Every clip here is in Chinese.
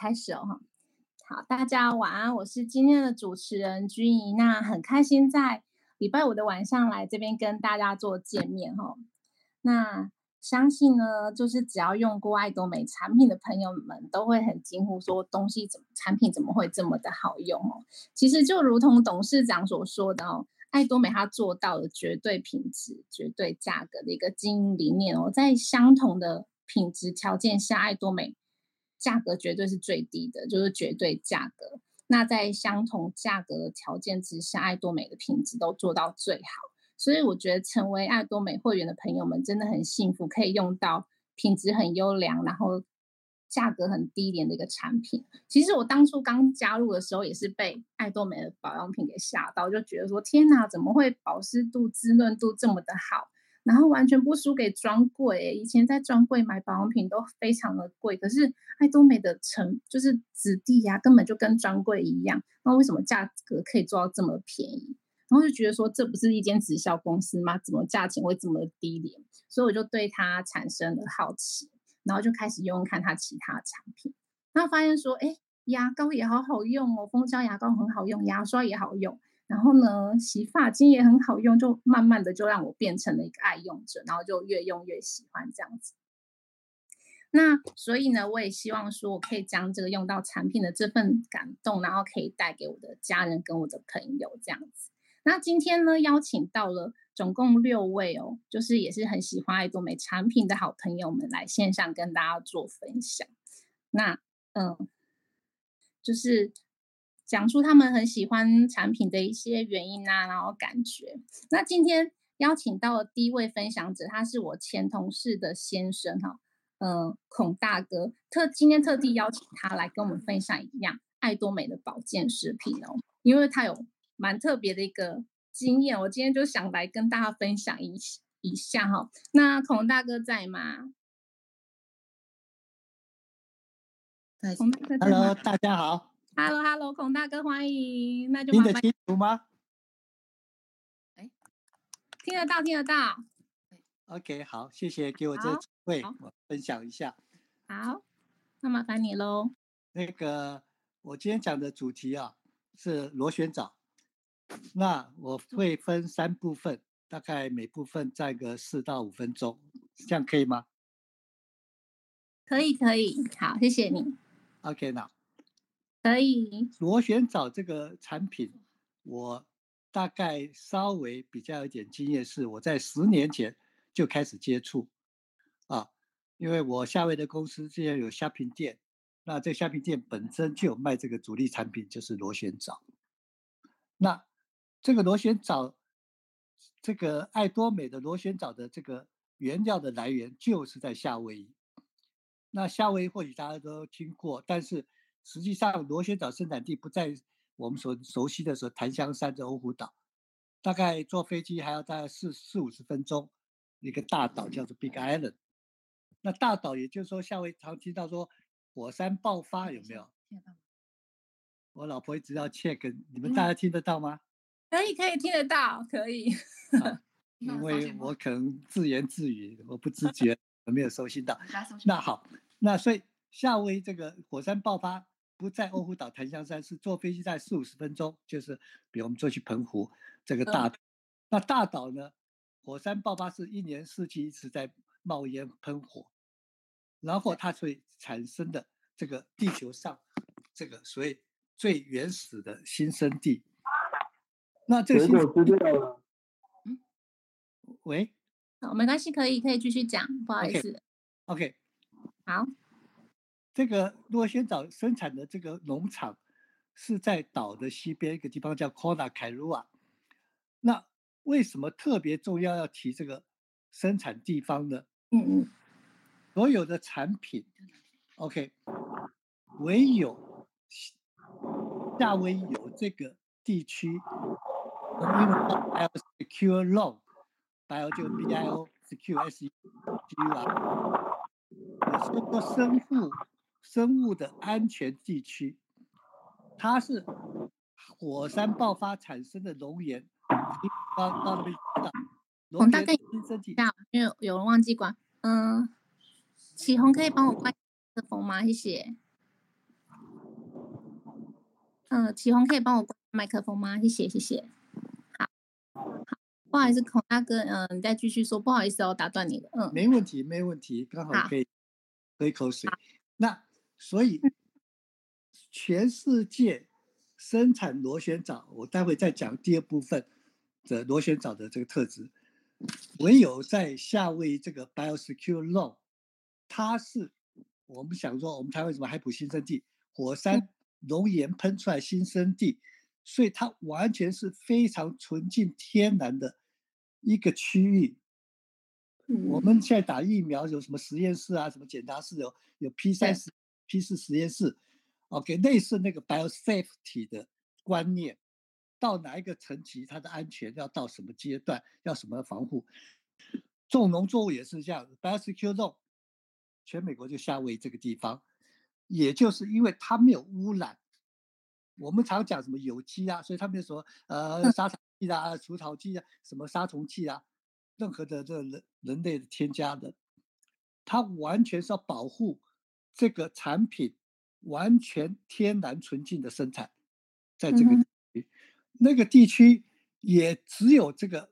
开始哦，哈，好，大家晚安，我是今天的主持人君怡，那很开心在礼拜五的晚上来这边跟大家做见面哈，那相信呢，就是只要用过爱多美产品的朋友们都会很惊呼说，东西怎么产品怎么会这么的好用哦？其实就如同董事长所说的哦，爱多美它做到了绝对品质、绝对价格的一个经营理念哦，在相同的品质条件下，爱多美。价格绝对是最低的，就是绝对价格。那在相同价格的条件之下，爱多美的品质都做到最好。所以我觉得成为爱多美会员的朋友们真的很幸福，可以用到品质很优良，然后价格很低廉的一个产品。其实我当初刚加入的时候，也是被爱多美的保养品给吓到，就觉得说天哪，怎么会保湿度、滋润度这么的好？然后完全不输给专柜，以前在专柜买保养品都非常的贵，可是爱多美的成就是质地呀，根本就跟专柜一样。那为什么价格可以做到这么便宜？然后就觉得说，这不是一间直销公司吗？怎么价钱会这么低廉？所以我就对它产生了好奇，然后就开始用看它其他产品，然后发现说，哎，牙膏也好好用哦，蜂胶牙膏很好用，牙刷也好用。然后呢，洗发精也很好用，就慢慢的就让我变成了一个爱用者，然后就越用越喜欢这样子。那所以呢，我也希望说，我可以将这个用到产品的这份感动，然后可以带给我的家人跟我的朋友这样子。那今天呢，邀请到了总共六位哦，就是也是很喜欢爱多美产品的好朋友们来线上跟大家做分享。那嗯，就是。讲出他们很喜欢产品的一些原因啊，然后感觉。那今天邀请到的第一位分享者，他是我前同事的先生哈，嗯、呃，孔大哥。特今天特地邀请他来跟我们分享一样爱多美的保健食品哦，因为他有蛮特别的一个经验，我今天就想来跟大家分享一一下哈。那孔大哥在吗？孔大哥在吗？Hello，大家好。Hello，Hello，孔大哥，欢迎。那就听得清楚吗？哎，听得到，听得到。OK，好，谢谢给我这个机会，我分享一下。好，那麻烦你喽。那个，我今天讲的主题啊是螺旋藻，那我会分三部分，大概每部分占个四到五分钟，这样可以吗？可以，可以。好，谢谢你。OK，那。可以，螺旋藻这个产品，我大概稍微比较有点经验，是我在十年前就开始接触，啊，因为我夏威的公司之前有虾皮店，那这虾皮店本身就有卖这个主力产品，就是螺旋藻。那这个螺旋藻，这个爱多美的螺旋藻的这个原料的来源就是在夏威夷。那夏威夷或许大家都听过，但是实际上，螺旋藻生产地不在我们所熟悉的说檀香山的欧胡岛，大概坐飞机还要大概四四五十分钟，一个大岛叫做 Big Island。那大岛也就是说，夏威夷常听到说火山爆发有没有？我老婆一直要 check，你们大家听得到吗？可以，可以听得到，可以。因为我可能自言自语，我不自 觉，我没有收信到。那好，那所以夏威夷这个火山爆发。不在欧胡岛檀香山，是坐飞机在四五十分钟，就是比如我们坐去澎湖这个大岛。那大岛呢，火山爆发是一年四季一直在冒烟喷火，然后它会产生的这个地球上这个所谓最原始的新生地。那这个新生地，嗯，喂，好，没关系，可以可以继续讲，不好意思。OK，, okay. 好。这个螺旋藻生产的这个农场是在岛的西边一个地方叫 Kona Kailua。那为什么特别重要要提这个生产地方呢？嗯嗯。所有的产品，OK，唯有夏威夷有这个地区，我们英文叫 Bio Secure Zone，Bio 就 B I O Secure S E G U R，是个生物。生物的安全地区，它是火山爆发产生的熔岩，到到那边的。我大概这几下，因为有人忘记关。嗯，启宏可以帮我关麦克风吗？谢谢。嗯，启宏可以帮我关麦克风吗？谢谢，谢谢。好，好，不好意思，孔大哥，嗯，你再继续说，不好意思，我打断你了。嗯，没问题，没问题，刚好可以喝一口水。那所以，全世界生产螺旋藻，我待会再讲第二部分的螺旋藻的这个特质。唯有在夏威夷这个 Biosecure Long，它是我们想说，我们台湾什么海埔新生地，火山熔岩喷出来新生地，所以它完全是非常纯净天然的一个区域。我们现在打疫苗有什么实验室啊？什么检查室有有 P 三十、P 四实验室，OK，类似那个 Biosafety 的观念。到哪一个层级，它的安全要到什么阶段，要什么防护？种农作物也是这样，Biosecure Zone，全美国就夏威夷这个地方，也就是因为它没有污染。我们常讲什么有机啊，所以他们有说呃杀虫剂啊、除草剂啊、什么杀虫剂啊，任何的这人人类的添加的，它完全是要保护这个产品完全天然纯净的生产，在这个。嗯那个地区也只有这个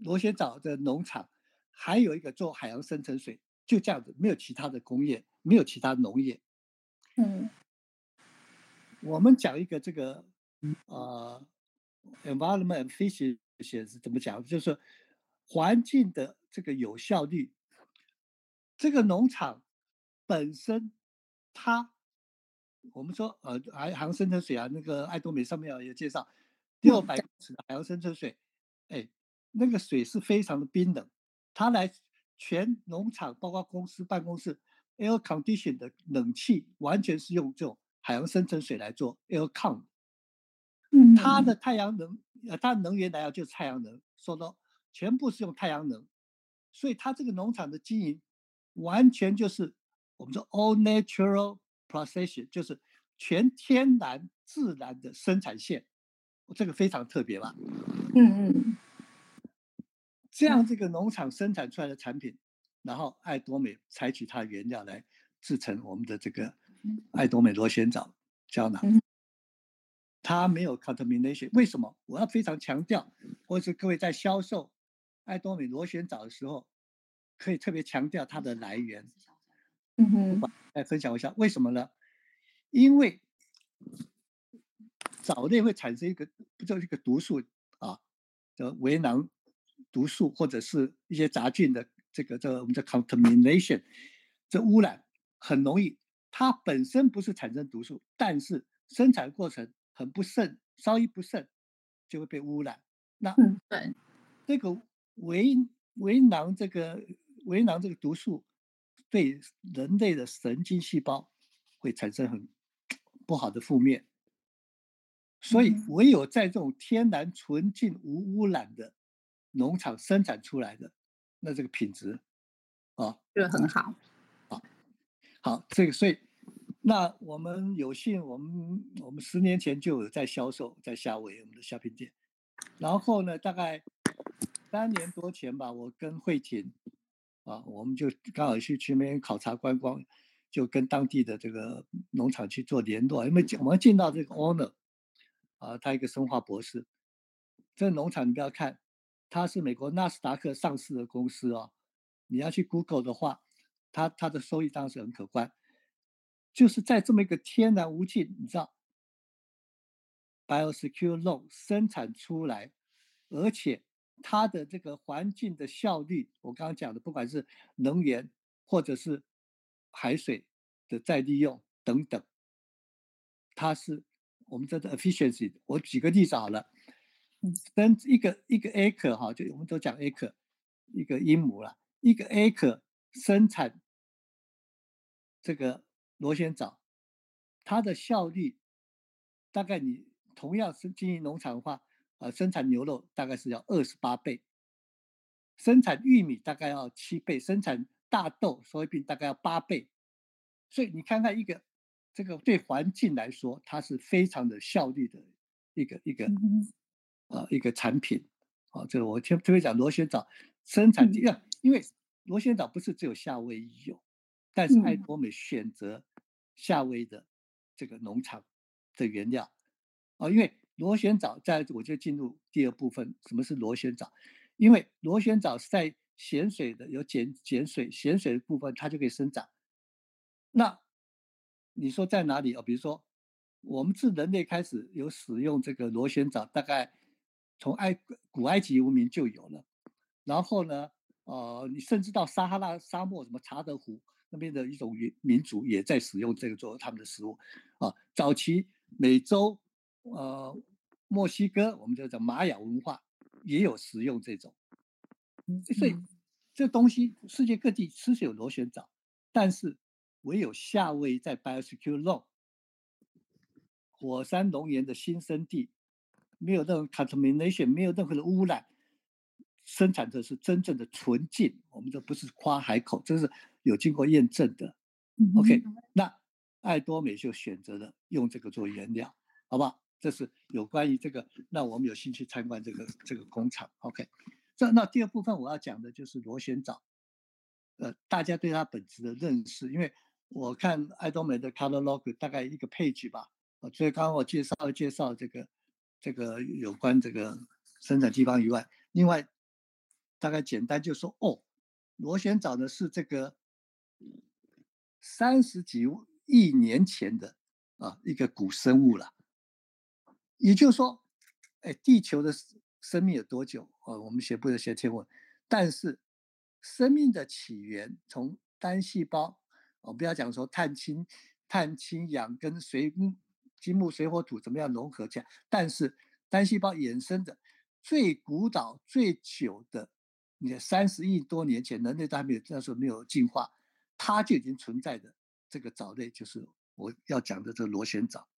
螺旋藻的农场，还有一个做海洋深层水，就这样子，没有其他的工业，没有其他农业。嗯，我们讲一个这个呃，environment efficiency 是怎么讲？就是环境的这个有效率。这个农场本身它。我们说，呃，海洋深层水啊，那个爱多美上面有介绍，六百公尺的海洋深层水，哎，那个水是非常的冰冷，它来全农场，包括公司办公室，air condition 的冷气，完全是用这种海洋深层水来做 air con。嗯，它的太阳能，呃，它的能源来源就是太阳能，说到全部是用太阳能，所以它这个农场的经营，完全就是我们说 all natural。procession 就是全天然自然的生产线，这个非常特别吧？嗯嗯。这样这个农场生产出来的产品，然后爱多美采取它的原料来制成我们的这个爱多美螺旋藻胶囊，它没有 contamination。为什么？我要非常强调，或者是各位在销售爱多美螺旋藻的时候，可以特别强调它的来源。嗯哼，来分享一下为什么呢？因为藻类会产生一个不叫一个毒素啊，叫围囊毒素或者是一些杂菌的这个这个我们叫 contamination，这污染很容易。它本身不是产生毒素，但是生产过程很不慎，稍一不慎就会被污染。那对这个围围囊这个围囊这个毒素。对人类的神经细胞会产生很不好的负面，所以唯有在这种天然纯净无污染的农场生产出来的，那这个品质啊，就很好。好，好，这个所以那我们有幸，我们我们十年前就有在销售，在夏威夷我们的虾品店，然后呢，大概三年多前吧，我跟慧婷。啊，我们就刚好去去那边考察观光，就跟当地的这个农场去做联络。因为我们见到这个 owner，啊，他一个生化博士。这个农场你不要看，他是美国纳斯达克上市的公司哦。你要去 Google 的话，他他的收益当时很可观。就是在这么一个天然无尽，你知道，Biosecure Long 生产出来，而且。它的这个环境的效率，我刚刚讲的，不管是能源或者是海水的再利用等等，它是我们叫做 efficiency。我举个例子好了，跟一个一个 acre 哈，就我们都讲 acre，一个英亩了，一个 acre 生产这个螺旋藻，它的效率大概你同样是经营农场的话。呃，生产牛肉大概是要二十八倍，生产玉米大概要七倍，生产大豆、所以大概要八倍。所以你看看一个这个对环境来说，它是非常的效率的一个一个呃一个产品。啊，这个我特特别讲螺旋藻生产地，因为螺旋藻不是只有夏威夷有，但是爱多美选择夏威夷的这个农场的原料啊，因为螺旋藻在我就进入第二部分，什么是螺旋藻？因为螺旋藻是在咸水的，有碱碱水咸水的部分，它就可以生长。那你说在哪里啊？比如说，我们自人类开始有使用这个螺旋藻，大概从埃古埃及文明就有了。然后呢，呃，你甚至到撒哈拉沙漠，什么查德湖那边的一种民民族也在使用这个作为他们的食物。啊，早期美洲，呃，墨西哥，我们就叫玛雅文化。也有食用这种，所以这东西世界各地吃是有螺旋藻，但是唯有夏威夷在 Biosecure Zone 火山熔岩的新生地，没有任何 contamination，没有任何的污染，生产的是真正的纯净。我们这不是夸海口，这是有经过验证的。OK，那爱多美就选择了用这个做原料，好不好？这是有关于这个，那我们有兴趣参观这个这个工厂。OK，这那第二部分我要讲的就是螺旋藻，呃，大家对它本质的认识，因为我看艾多美的 catalog 大概一个 page 吧，所以刚刚我介绍介绍这个这个有关这个生产地方以外，另外大概简单就说哦，螺旋藻呢是这个三十几亿年前的啊一个古生物了。也就是说，哎，地球的生命有多久？呃，我们学不得学天文，但是生命的起源从单细胞，我不要讲说碳氢、碳氢氧跟水金木水火土怎么样融合起来，但是单细胞衍生的最古老、最久的，你看三十亿多年前，人类都还没有那时候没有进化，它就已经存在的这个藻类，就是我要讲的这个螺旋藻。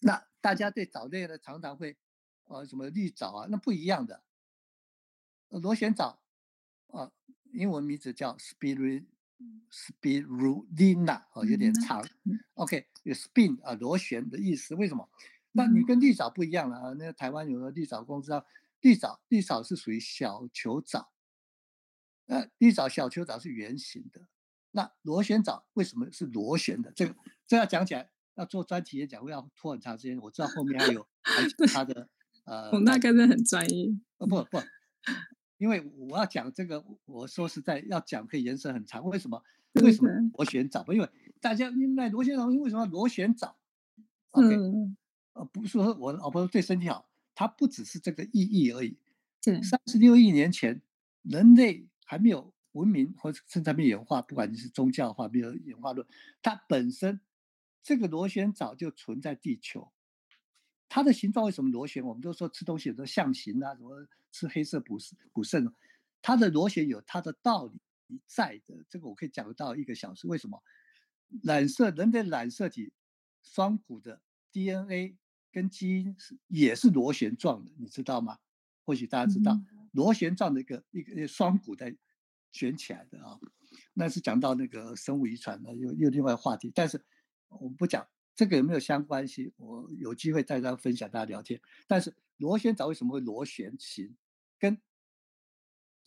那大家对藻类呢，常常会，呃，什么绿藻啊，那不一样的。螺旋藻，啊，英文名字叫 spirulina，哦，有点长。OK，有 spin 啊，螺旋的意思。为什么？那你跟绿藻不一样了啊。那个台湾有个绿藻公司啊，绿藻，绿藻是属于小球藻。呃绿藻小球藻是圆形的。那螺旋藻为什么是螺旋的？这个这要讲起来。要做专题演讲会要拖很长时间，我知道后面 还有他的呃，我大概是很专业。呃不不，因为我要讲这个，我说实在要讲可以延伸很长。为什么？为什么螺旋藻？因为大家明白螺旋藻为什么螺旋藻？OK，呃不是说我老婆对身体好，它不只是这个意义而已。对，三十六亿年前人类还没有文明或者甚至还没有演化，不管你是宗教化没有演化论，它本身。这个螺旋藻就存在地球，它的形状为什么螺旋？我们都说吃东西有个象形啊，什么吃黑色补补肾，它的螺旋有它的道理在的。这个我可以讲到一个小时。为什么？染色人的染色体双股的 DNA 跟基因是也是螺旋状的，你知道吗？或许大家知道，嗯、螺旋状的一个一个双股在卷起来的啊。那是讲到那个生物遗传的，又又另外话题，但是。我不讲这个有没有相关性，我有机会再跟大家分享，大家聊天。但是螺旋藻为什么会螺旋形，跟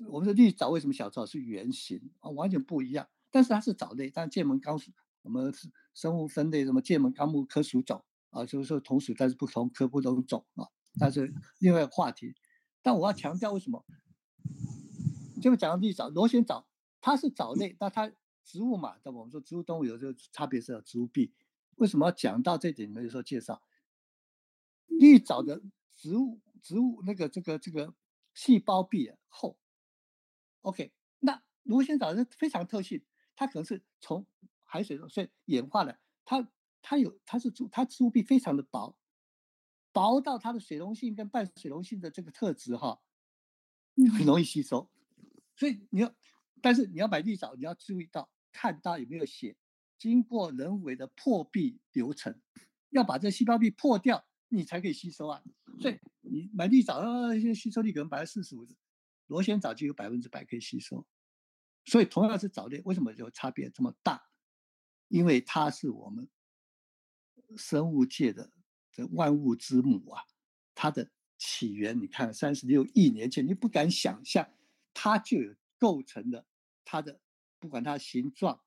我们的绿藻为什么小藻是圆形啊，完全不一样。但是它是藻类，但界门纲属，我们生物分类什么界门纲目科属种啊，就是说同属但是不同科不同种啊。但是另外一个话题，但我要强调为什么？就讲到绿藻、螺旋藻，它是藻类，那它。植物嘛，但我们说植物动物有这个差别是有植物壁。为什么要讲到这点？你们有时候介绍绿藻的植物植物那个这个这个细胞壁厚。OK，那螺旋藻是非常特性，它可能是从海水中所以演化的，它它有它是植它植物壁非常的薄，薄到它的水溶性跟半水溶性的这个特质哈，很容易吸收。所以你要，但是你要买绿藻，你要注意到。看它有没有写，经过人为的破壁流程，要把这细胞壁破掉，你才可以吸收啊。所以你买绿藻，呃，吸收率可能百分之四十五，螺旋藻就有百分之百可以吸收。所以同样是藻类，为什么就差别这么大？因为它是我们生物界的这万物之母啊，它的起源，你看三十六亿年前，你不敢想象，它就有构成了它的。不管它形状、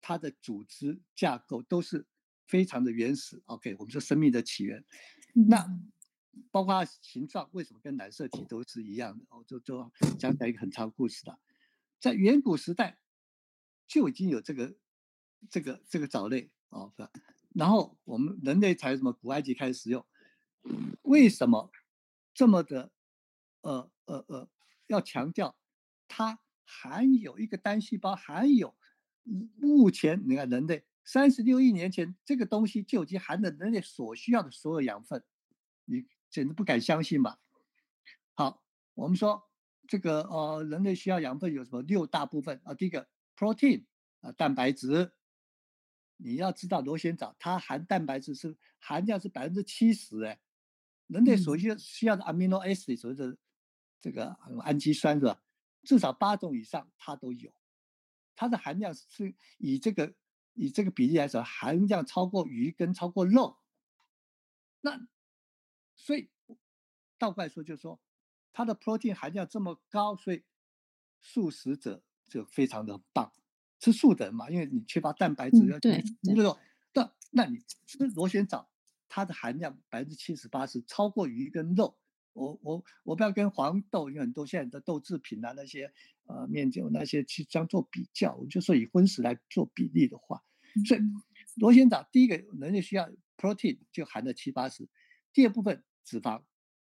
它的组织架构，都是非常的原始。OK，我们说生命的起源，那包括形状为什么跟染色体都是一样的？哦，就就讲讲一个很长故事的，在远古时代就已经有这个这个这个藻类哦，然后我们人类才什么古埃及开始使用，为什么这么的呃呃呃要强调它含有一个单细胞含有？目前你看，人类三十六亿年前，这个东西就已经含了人类所需要的所有养分，你简直不敢相信吧？好，我们说这个呃，人类需要养分有什么六大部分啊？第一个 protein 啊，蛋白质。你要知道螺旋藻它含蛋白质是含量是百分之七十哎，人类所需需要的 amino acid 所谓的这个氨基酸是吧？至少八种以上它都有。它的含量是以这个以这个比例来说，含量超过鱼跟超过肉。那所以倒过来说，就是说它的 protein 含量这么高，所以素食者就非常的棒，吃素的人嘛，因为你缺乏蛋白质，要吃肉。那那你吃螺旋藻，它的含量百分之七十八十超过鱼跟肉。我我我不要跟黄豆，有很多现在的豆制品啊，那些呃面酒那些去这样做比较，我就说以荤食来做比例的话，所以螺旋藻第一个人类需要 protein 就含了七八十，第二部分脂肪，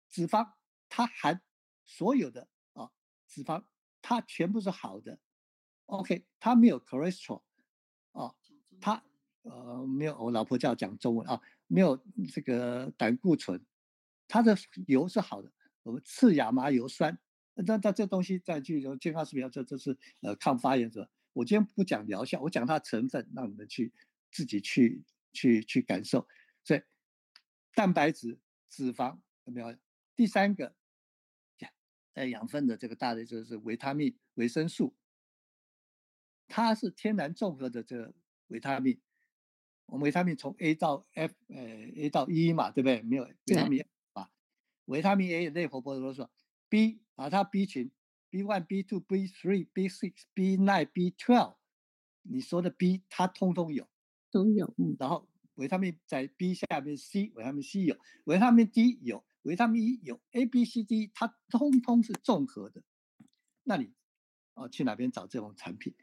脂肪它含所有的啊脂肪，它全部是好的，OK，它没有 cholesterol 啊，它呃没有我老婆叫讲中文啊，没有这个胆固醇。它的油是好的，我们次亚麻油酸，那那这东西再去健康食品，这这是呃抗发炎者。我今天不讲疗效，我讲它的成分，让你们去自己去去去感受。所以蛋白质、脂肪有没有？第三个，呃养分的这个大的就是维他命、维生素，它是天然综合的这个维他命。我们维他命从 A 到 F，呃 A 到 E 嘛，对不对？没有维他命。维他命 A 类活泼多说，B 啊，它 B 群，B one、B two、B three、B six、B nine、B twelve，你说的 B 它通通有，都有。嗯，然后维他命在 B 下面，C 维他命 C 有，维他命 D 有，维他命 E 有，A、B、C、D 它通通是综合的。那你哦去哪边找这种产品？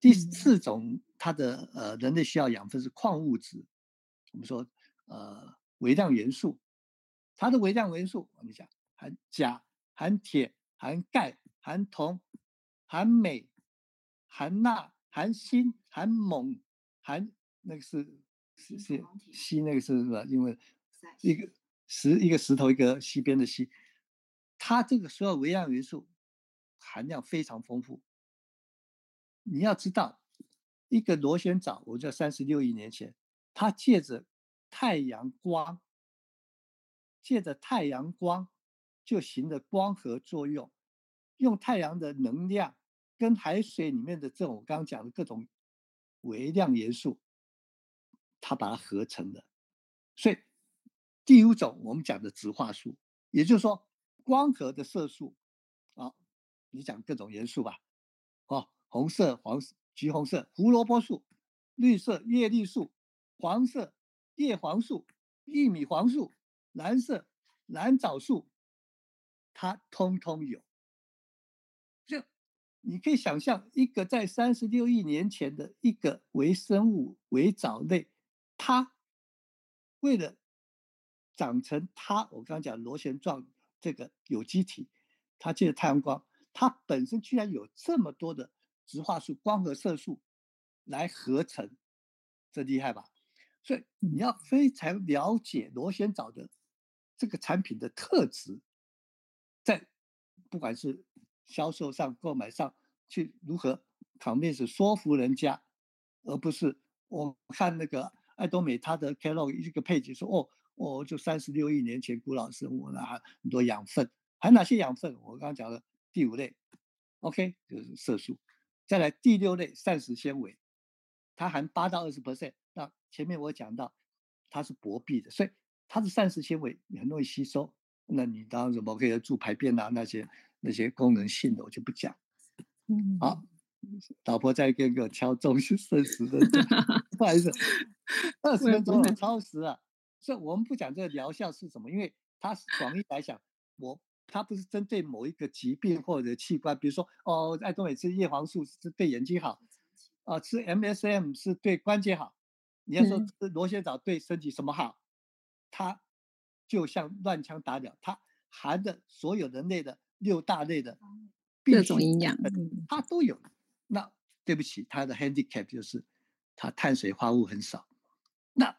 第四种它的呃人类需要养分是矿物质，我们说呃微量元素。它的微量元素，我们讲含钾、含铁、含钙、含铜、含镁、含钠、含锌、含锰、含那个是是是硒，那个是什么？因为一个石一个石头一个西边的西，它这个所有微量元素含量非常丰富。你要知道，一个螺旋藻，我叫三十六亿年前，它借着太阳光。借着太阳光，就行的光合作用，用太阳的能量跟海水里面的这种我刚刚讲的各种微量元素，它把它合成的。所以第五种我们讲的植化素，也就是说光合的色素啊，你讲各种元素吧，哦，红色、黄色、橘红色胡萝卜素，绿色叶绿素，黄色叶黄素，玉米黄素。蓝色蓝藻素，它通通有。就你可以想象，一个在三十六亿年前的一个微生物微藻类，它为了长成它，我刚刚讲螺旋状这个有机体，它借着太阳光，它本身居然有这么多的植化素、光合色素来合成，这厉害吧？所以你要非常了解螺旋藻的。这个产品的特质，在不管是销售上、购买上去如何 convince 说服人家，而不是我看那个爱多美它的 c a l o g 一个配置说哦哦，就三十六亿年前古老生物啊，很多养分，还哪些养分？我刚刚讲的第五类，OK 就是色素，再来第六类膳食纤维，它含八到二十 percent。那前面我讲到它是薄壁的，所以。它是膳食纤维，你很容易吸收。那你当然什么可以助排便啊，那些那些功能性的我就不讲。嗯，好，老婆在跟个敲钟是事实的。不好意思，二十分钟了，超时了。所以我们不讲这个疗效是什么，因为它是广义来讲，我它不是针对某一个疾病或者器官，比如说哦，爱多美吃叶黄素是对眼睛好，啊、呃，吃 MSM 是对关节好。你要说吃螺旋藻对身体什么好，它就像乱枪打鸟，它含的所有人类的六大类的各种营养，它都有。那对不起，它的 handicap 就是它碳水化合物很少。那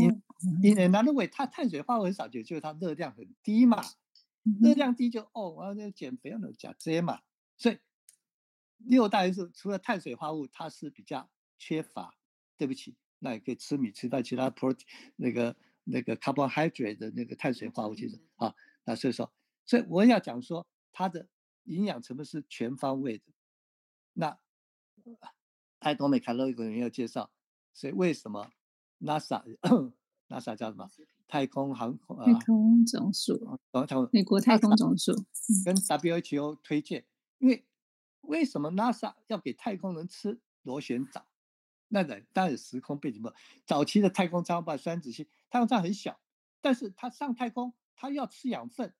因因为 another way，它碳水化合物很少，就就是它热量很低嘛。热量低就哦，我要减肥要讲这些嘛。所以六大元素除了碳水化合物，它是比较缺乏。对不起。那也可以吃米，吃到其他 protein 那个那个 carbohydrate 的那个碳水化合物，其实啊，那所以说，所以我要讲说它的营养成分是全方位的。那爱多美卡路里有人要介绍？所以为什么 NASA NASA 叫什么？太空航空太空总署，美国太空总署跟 WHO 推荐，因为为什么 NASA 要给太空人吃螺旋藻？那个当然时空背景不，早期的太空舱把三子星，太空舱很小，但是它上太空，它要吃养分，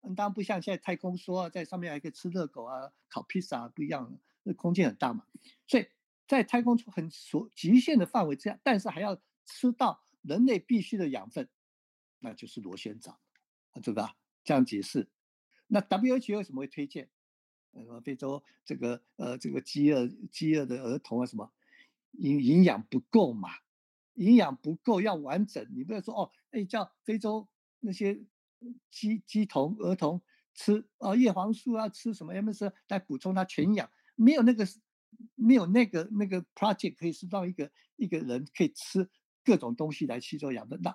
嗯，当然不像现在太空说在上面还可以吃热狗啊、烤披萨啊，不一样，那空间很大嘛，所以在太空很所极限的范围之下，但是还要吃到人类必须的养分，那就是螺旋藻，对吧？这样解释，那 WHO 为什么会推荐？呃，非洲这个呃这个饥饿饥饿的儿童啊什么？营营养不够嘛，营养不够要完整，你不要说哦，哎，叫非洲那些鸡鸡童儿童吃哦叶黄素啊，吃什么 MS 来补充它全营养，没有那个没有那个那个 project 可以是让一个一个人可以吃各种东西来吸收养分，那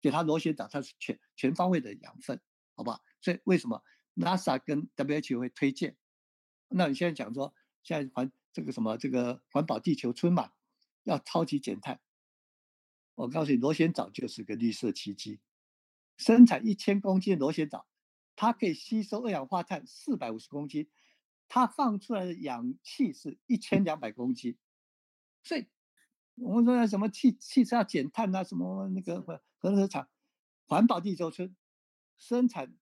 给他螺旋藻，它是全全方位的养分，好不好？所以为什么 NASA 跟 WHO 会推荐？那你现在讲说现在环这个什么这个环保地球村嘛？要超级减碳，我告诉你，螺旋藻就是个绿色奇迹。生产一千公斤的螺旋藻，它可以吸收二氧化碳四百五十公斤，它放出来的氧气是一千两百公斤。所以，我们说什么汽汽车要减碳啊，什么那个核核能厂，环保地球村生产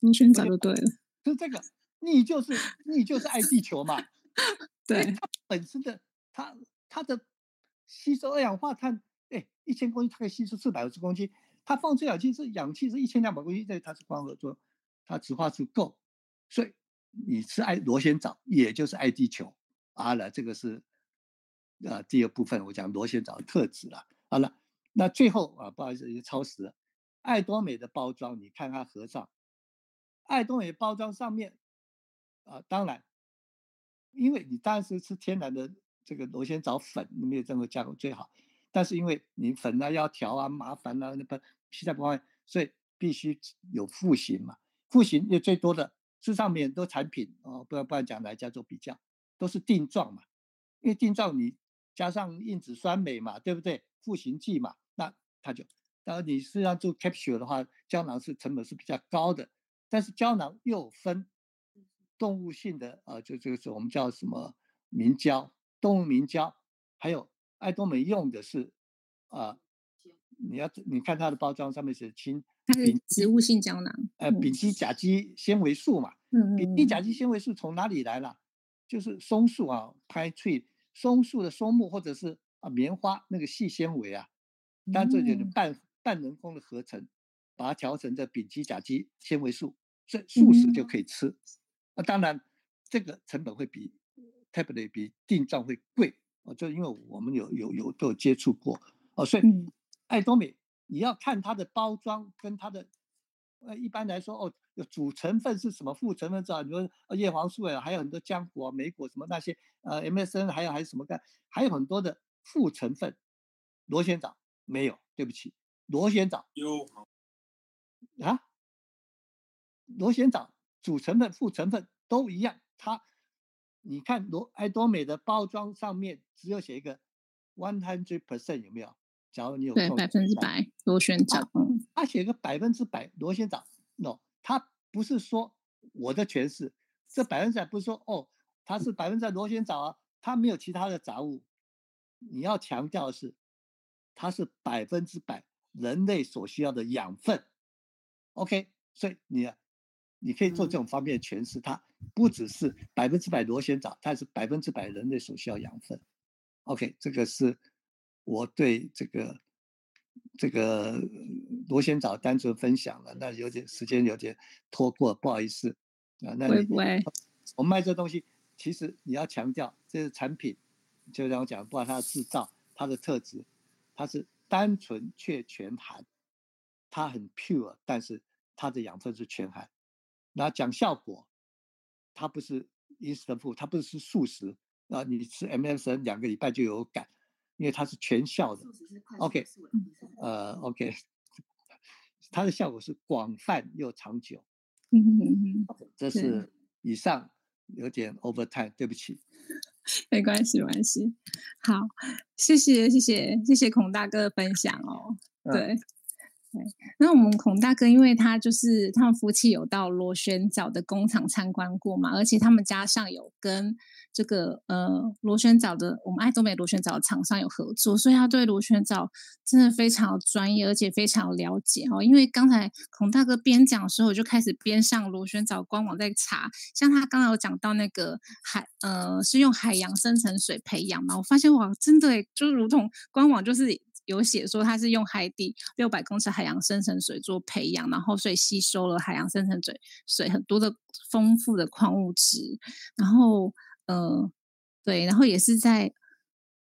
螺旋藻就对了，就这个，你就是你就是爱地球嘛。对，它本身的它它的。吸收二氧化碳，哎，一千公斤它可以吸收四百五十公斤，它放出氧气是氧气是一千两百公斤，这它是光合作用，它质化数够，所以你吃爱螺旋藻，也就是爱地球。好了，这个是呃第二部分，我讲螺旋藻的特质了。好了，那最后啊，不好意思，已经超时了。爱多美的包装，你看它盒上，爱多美包装上面啊，当然，因为你当时是吃天然的。这个螺旋藻粉没有任何加工最好，但是因为你粉呢要调啊麻烦啊，那不实在不方便，所以必须有赋型嘛。赋型也最多的，这上面很多产品哦，不然不然讲来家做比较，都是定状嘛，因为定状你加上硬脂酸镁嘛，对不对？赋型剂嘛，那它就，当然你实际上做 capsule 的话，胶囊是成本是比较高的，但是胶囊又分动物性的啊，就这个是我们叫什么明胶。动物明胶，还有爱多美用的是，啊、呃，你要你看它的包装上面写氢，它是植物性胶囊，呃，丙基甲基纤维素嘛，嗯，丙基甲基纤维素从哪里来了？就是松树啊，pine tree，松树的松木或者是啊棉花那个细纤维啊，但这就是半半人工的合成，把它调成这丙基甲基纤维素，这素食就可以吃，那、嗯、当然这个成本会比。Tablet 比定账会贵哦，就因为我们有有有都有接触过。哦，所以爱多美你要看它的包装跟它的呃，一般来说哦，有主成分是什么，副成分是啊，你说叶黄素啊，还有很多浆果、莓果什么那些呃，MSN 还有还有什么干，还有很多的副成分，螺旋藻没有，对不起，螺旋藻有。啊，螺旋藻主成分、副成分都一样，它。你看罗爱多美的包装上面只有写一个 one hundred percent 有没有？假如你有对百分之百螺旋藻，他写个百分之百螺旋藻，no，他不是说我的诠释，这百分之百不是说哦，它是百分之百螺旋藻啊，它没有其他的杂物，你要强调的是，它是百分之百人类所需要的养分。OK，所以你你可以做这种方面的诠释，它不只是百分之百螺旋藻，它是百分之百人类所需要养分。OK，这个是我对这个这个螺旋藻单纯分享了，那有点时间有点拖过，不好意思啊。那你不会我卖这东西，其实你要强调这是产品，就像我讲，不管它的制造、它的特质，它是单纯却全含，它很 pure，但是它的养分是全含。那讲效果，它不是 instant food，它不是素食啊，你吃 MSN 两个礼拜就有感，因为它是全效的。OK，呃，OK，它的效果是广泛又长久。嗯嗯嗯，这是以上。有点 overtime，对不起，没关系，没关系。好，谢谢，谢谢，谢谢孔大哥的分享哦。对。嗯那我们孔大哥，因为他就是他们夫妻有到螺旋藻的工厂参观过嘛，而且他们家上有跟这个呃螺旋藻的我们爱多美螺旋藻的厂商有合作，所以他对螺旋藻真的非常专业，而且非常了解哦。因为刚才孔大哥边讲的时候，我就开始边上螺旋藻官网在查，像他刚才有讲到那个海呃是用海洋深层水培养嘛，我发现哇，真的就如同官网就是。有写说它是用海底六百公尺海洋深层水做培养，然后所以吸收了海洋深层水水很多的丰富的矿物质，然后呃对，然后也是在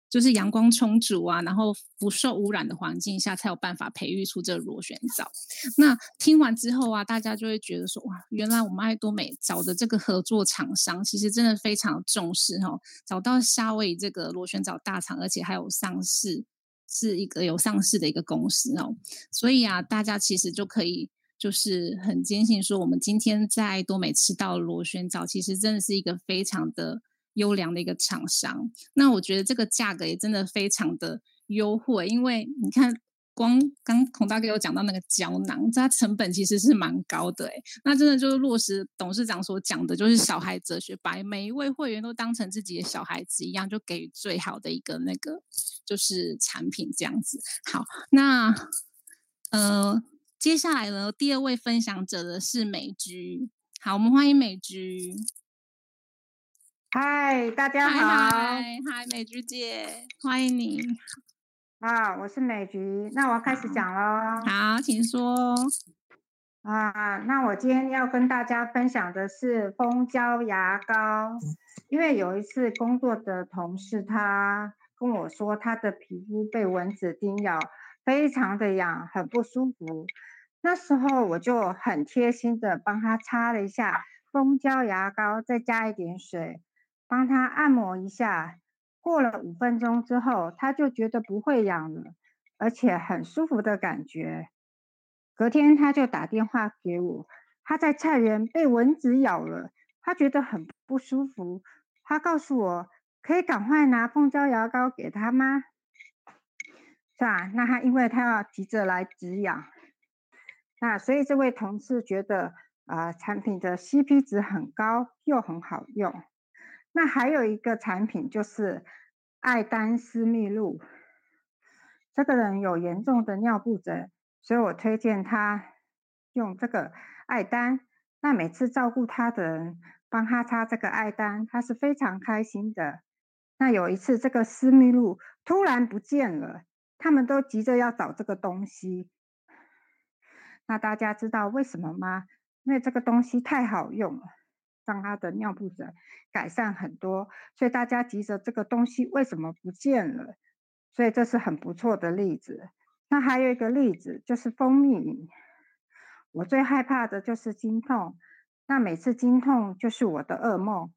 就是阳光充足啊，然后不受污染的环境下才有办法培育出这个螺旋藻。那听完之后啊，大家就会觉得说哇，原来我们爱多美找的这个合作厂商其实真的非常重视哈、哦，找到夏威夷这个螺旋藻大厂，而且还有上市。是一个有上市的一个公司哦，所以啊，大家其实就可以就是很坚信说，我们今天在多美吃到螺旋藻，其实真的是一个非常的优良的一个厂商。那我觉得这个价格也真的非常的优惠，因为你看。光刚孔大哥有讲到那个胶囊，它成本其实是蛮高的哎，那真的就是落实董事长所讲的，就是小孩哲学，把每一位会员都当成自己的小孩子一样，就给予最好的一个那个就是产品这样子。好，那呃，接下来呢，第二位分享者的是美菊，好，我们欢迎美菊。嗨，大家好，嗨，嗨，美菊姐，欢迎你。啊，我是美菊，那我要开始讲喽。好，请说。啊，那我今天要跟大家分享的是蜂胶牙膏，因为有一次工作的同事他跟我说，他的皮肤被蚊子叮咬，非常的痒，很不舒服。那时候我就很贴心的帮他擦了一下蜂胶牙膏，再加一点水，帮他按摩一下。过了五分钟之后，他就觉得不会痒了，而且很舒服的感觉。隔天他就打电话给我，他在菜园被蚊子咬了，他觉得很不舒服。他告诉我，可以赶快拿蜂胶牙膏给他吗？是吧？那他因为他要急着来止痒，那所以这位同事觉得啊、产品的 CP 值很高，又很好用。那还有一个产品就是艾丹思密露，这个人有严重的尿布疹，所以我推荐他用这个艾丹。那每次照顾他的人帮他擦这个艾丹，他是非常开心的。那有一次这个私密露突然不见了，他们都急着要找这个东西。那大家知道为什么吗？因为这个东西太好用了。让他的尿布疹改善很多，所以大家急着这个东西为什么不见了？所以这是很不错的例子。那还有一个例子就是蜂蜜，我最害怕的就是经痛，那每次经痛就是我的噩梦。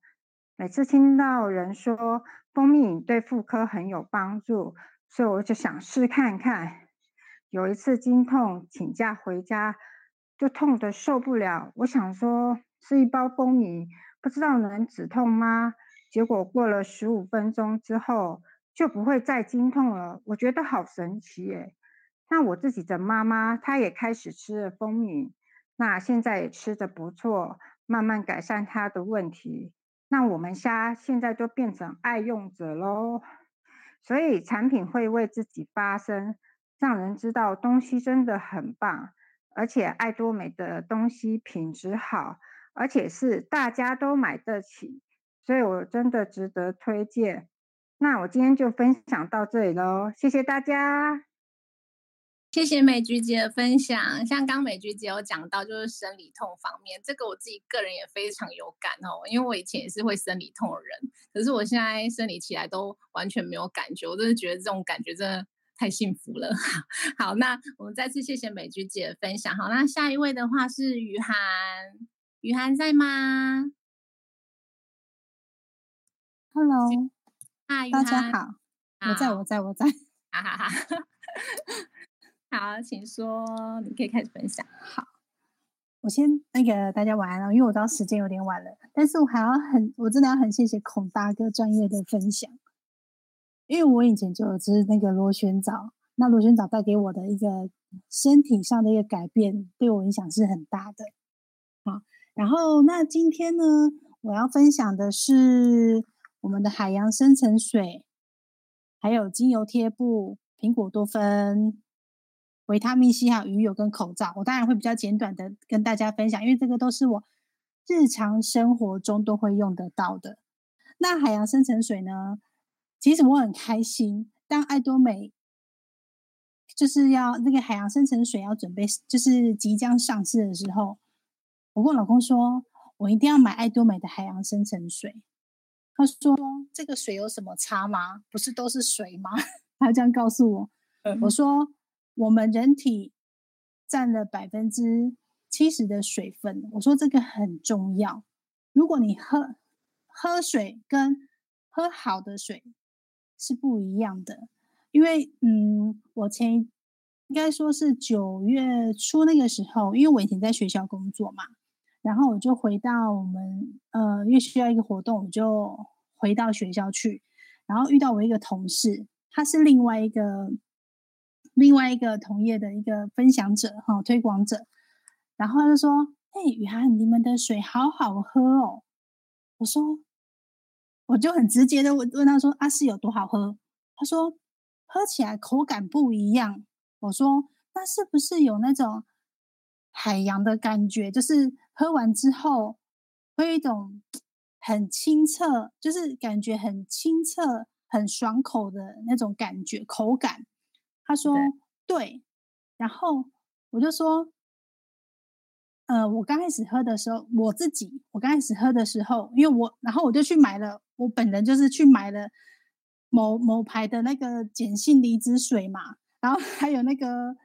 每次听到人说蜂蜜饮对妇科很有帮助，所以我就想试看看。有一次经痛请假回家，就痛得受不了，我想说。吃一包蜂蜜，不知道能止痛吗？结果过了十五分钟之后，就不会再经痛了。我觉得好神奇耶！那我自己的妈妈，她也开始吃了蜂蜜，那现在也吃得不错，慢慢改善她的问题。那我们家现在都变成爱用者喽。所以产品会为自己发声，让人知道东西真的很棒，而且爱多美的东西品质好，而且是大家都买得起，所以我真的值得推荐。那我今天就分享到这里喽，谢谢大家。谢谢美菊姐的分享。像刚美菊姐有讲到，就是生理痛方面，这个我自己个人也非常有感哦。因为我以前也是会生理痛的人，可是我现在生理起来都完全没有感觉，我真的觉得这种感觉真的太幸福了。好，那我们再次谢谢美菊姐的分享。好，那下一位的话是雨涵，雨涵在吗？Hello，嗨，大家好，我在，我在，我在，哈哈哈。好，请说，你可以开始分享。好，我先那个大家晚安了，因为我知道时间有点晚了，但是我还要很，我真的要很谢谢孔大哥专业的分享，因为我以前就有吃那个螺旋藻，那螺旋藻带给我的一个身体上的一个改变，对我影响是很大的。然后那今天呢，我要分享的是我们的海洋深层水，还有精油贴布、苹果多酚。维他命 C 还有鱼油跟口罩，我当然会比较简短的跟大家分享，因为这个都是我日常生活中都会用得到的。那海洋深层水呢？其实我很开心，当爱多美就是要那个海洋深层水要准备就是即将上市的时候，我跟我老公说，我一定要买爱多美的海洋深层水。他说：“这个水有什么差吗？不是都是水吗？” 他这样告诉我，嗯、我说。我们人体占了百分之七十的水分，我说这个很重要。如果你喝喝水跟喝好的水是不一样的，因为嗯，我前应该说是九月初那个时候，因为我以前在学校工作嘛，然后我就回到我们呃，因为需要一个活动，我就回到学校去，然后遇到我一个同事，他是另外一个。另外一个同业的一个分享者哈，推广者，然后他就说：“哎，雨涵，你们的水好好喝哦。”我说：“我就很直接的问问他说：‘啊，是有多好喝？’他说：‘喝起来口感不一样。’我说：‘那是不是有那种海洋的感觉？就是喝完之后会有一种很清澈，就是感觉很清澈、很爽口的那种感觉口感。’”他说对：“对。”然后我就说：“呃，我刚开始喝的时候，我自己，我刚开始喝的时候，因为我，然后我就去买了，我本人就是去买了某某牌的那个碱性离子水嘛，然后 还有那个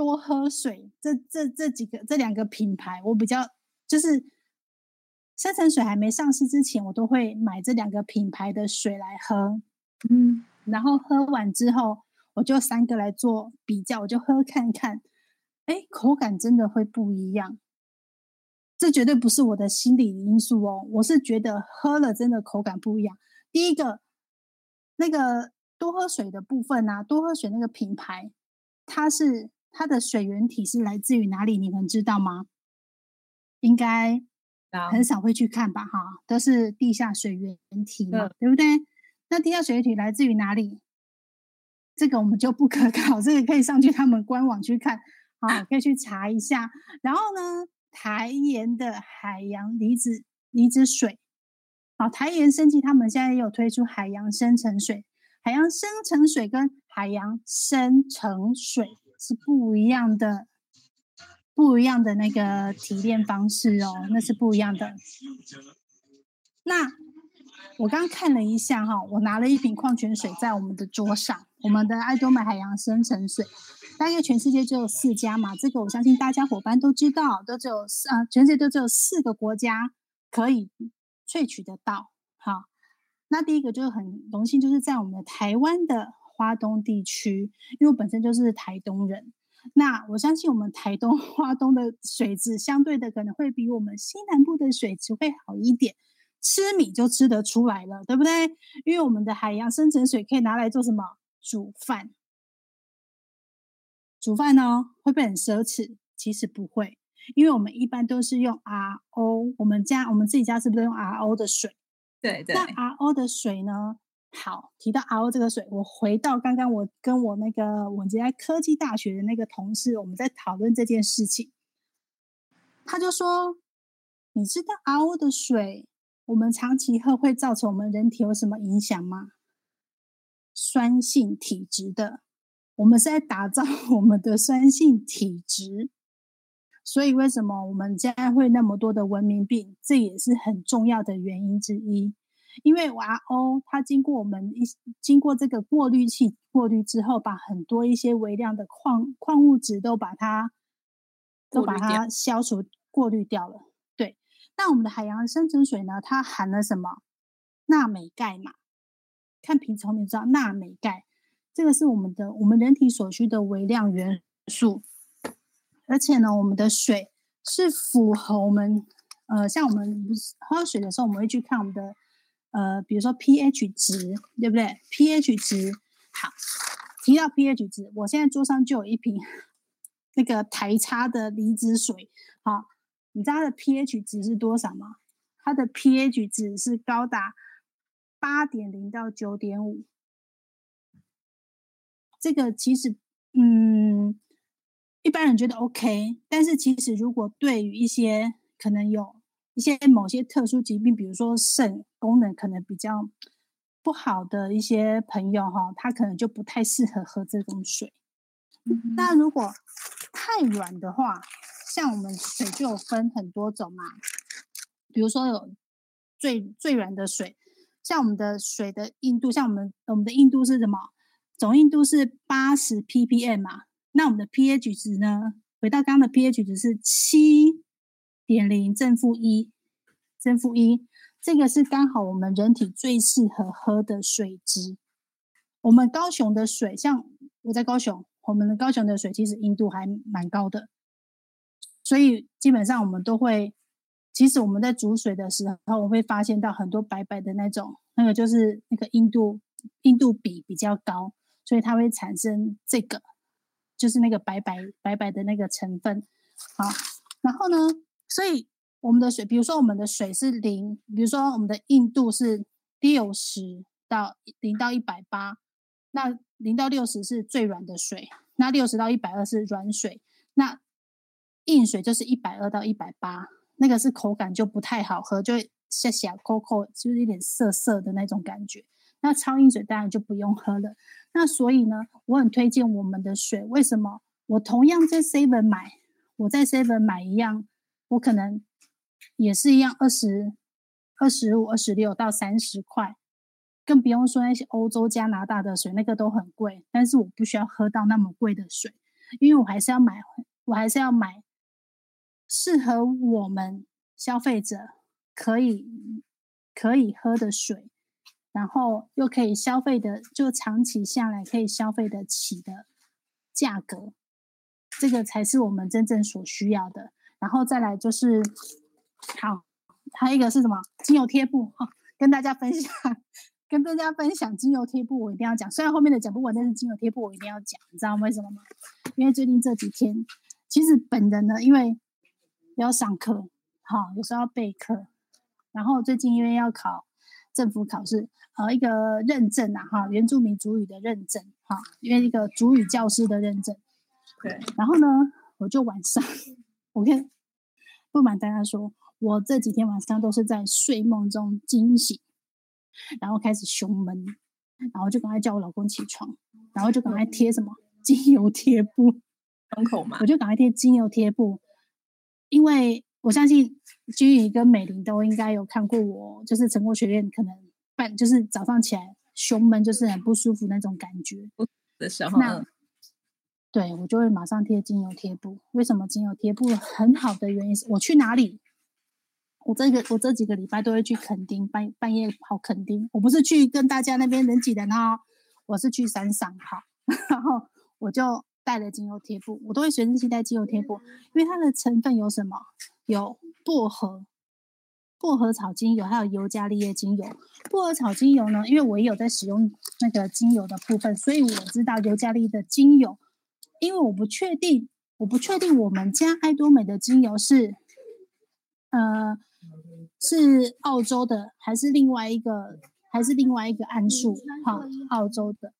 多喝水，这这这几个这两个品牌，我比较就是深层水还没上市之前，我都会买这两个品牌的水来喝，嗯，然后喝完之后。”我就三个来做比较，我就喝看看，哎，口感真的会不一样。这绝对不是我的心理因素哦，我是觉得喝了真的口感不一样。第一个，那个多喝水的部分啊，多喝水那个品牌，它是它的水源体是来自于哪里？你们知道吗？应该很少会去看吧？哈，都是地下水源体嘛，对不对？那地下水源体来自于哪里？这个我们就不可考，这个可以上去他们官网去看，啊，可以去查一下。然后呢，台盐的海洋离子离子水，好，台盐生技他们现在也有推出海洋深层水，海洋深层水跟海洋深层水是不一样的，不一样的那个提炼方式哦，那是不一样的。那我刚看了一下哈，我拿了一瓶矿泉水在我们的桌上。我们的爱多美海洋深层水，大概全世界只有四家嘛，这个我相信大家伙伴都知道，都只有啊，全世界都只有四个国家可以萃取得到。好，那第一个就是很荣幸，就是在我们的台湾的花东地区，因为我本身就是台东人，那我相信我们台东 花东的水质相对的可能会比我们西南部的水质会好一点，吃米就吃得出来了，对不对？因为我们的海洋深层水可以拿来做什么？煮饭，煮饭呢会不会很奢侈？其实不会，因为我们一般都是用 RO。我们家我们自己家是不是用 RO 的水？对对。那 RO 的水呢，好，提到 RO 这个水，我回到刚刚我跟我那个我在科技大学的那个同事，我们在讨论这件事情，他就说：“你知道 RO 的水，我们长期喝会造成我们人体有什么影响吗？酸性体质的，我们是在打造我们的酸性体质，所以为什么我们现在会那么多的文明病，这也是很重要的原因之一。”因为 RO 它经过我们一经过这个过滤器过滤之后，把很多一些微量的矿矿物质都把它都把它消除过滤掉了。对，那我们的海洋深层水呢？它含了什么？钠、镁、钙嘛。看瓶子后面知道钠、镁、钙，这个是我们的我们人体所需的微量元素。而且呢，我们的水是符合我们呃，像我们喝水的时候，我们会去看我们的。呃，比如说 pH 值，对不对？pH 值好，提到 pH 值，我现在桌上就有一瓶那个台差的离子水。好，你知道它的 pH 值是多少吗？它的 pH 值是高达八点零到九点五。这个其实，嗯，一般人觉得 OK，但是其实如果对于一些可能有。一些某些特殊疾病，比如说肾功能可能比较不好的一些朋友哈，他可能就不太适合喝这种水。嗯、那如果太软的话，像我们水就有分很多种嘛，比如说有最最软的水，像我们的水的硬度，像我们我们的硬度是什么？总硬度是八十 ppm 嘛，那我们的 pH 值呢？回到刚刚的 pH 值是七。点零正负一，正负一，这个是刚好我们人体最适合喝的水质。我们高雄的水，像我在高雄，我们的高雄的水其实硬度还蛮高的，所以基本上我们都会，其实我们在煮水的时候，我会发现到很多白白的那种，那个就是那个硬度硬度比比较高，所以它会产生这个，就是那个白白白白的那个成分。好，然后呢？所以我们的水，比如说我们的水是零，比如说我们的硬度是六十到零到一百八，那零到六十是最软的水，那六十到一百二是软水，那硬水就是一百二到一百八，那个是口感就不太好喝，就会下下抠抠，就是有点涩涩的那种感觉。那超硬水当然就不用喝了。那所以呢，我很推荐我们的水，为什么？我同样在 Seven 买，我在 Seven 买一样。我可能也是一样，二十二十五、二十六到三十块，更不用说那些欧洲、加拿大的水，那个都很贵。但是我不需要喝到那么贵的水，因为我还是要买，我还是要买适合我们消费者可以可以喝的水，然后又可以消费的，就长期下来可以消费得起的价格，这个才是我们真正所需要的。然后再来就是，好，还有一个是什么？精油贴布哈、哦，跟大家分享，跟大家分享精油贴布，我一定要讲。虽然后面的讲不完，但是精油贴布我一定要讲。你知道为什么吗？因为最近这几天，其实本人呢，因为要上课，哈、哦，有时候要备课，然后最近因为要考政府考试，呃，一个认证啊，哈，原住民族语的认证，哈，因为一个族语教师的认证，对。然后呢，我就晚上。OK，不瞒大家说，我这几天晚上都是在睡梦中惊醒，然后开始胸闷，然后就赶快叫我老公起床，然后就赶快贴什么精油贴布，伤口嘛，我就赶快贴精油贴布，因为我相信君怡跟美玲都应该有看过我，就是成功学院可能半就是早上起来胸闷，就是很不舒服那种感觉的时候。那对，我就会马上贴精油贴布。为什么精油贴布很好的原因是，我去哪里，我这个我这几个礼拜都会去垦丁，半半夜跑垦丁。我不是去跟大家那边人挤人哦，我是去山上哈。然后我就带了精油贴布，我都会随身携带精油贴布，因为它的成分有什么？有薄荷、薄荷草精油，还有尤加利叶精油。薄荷草精油呢，因为我也有在使用那个精油的部分，所以我知道尤加利的精油。因为我不确定，我不确定我们家爱多美的精油是，呃，是澳洲的还是另外一个还是另外一个桉树，好，澳洲的。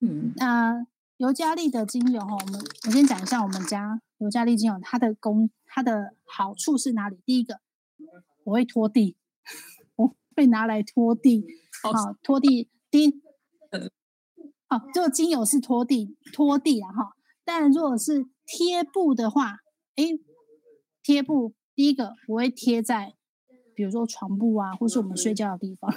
嗯，那尤加利的精油哈，我们我先讲一下我们家尤加利精油它的功，它的好处是哪里？第一个，我会拖地，我会拿来拖地，好，拖地。第一，哦，这个精油是拖地，拖地啊哈。但如果是贴布的话，诶，贴布第一个我会贴在，比如说床布啊，或是我们睡觉的地方，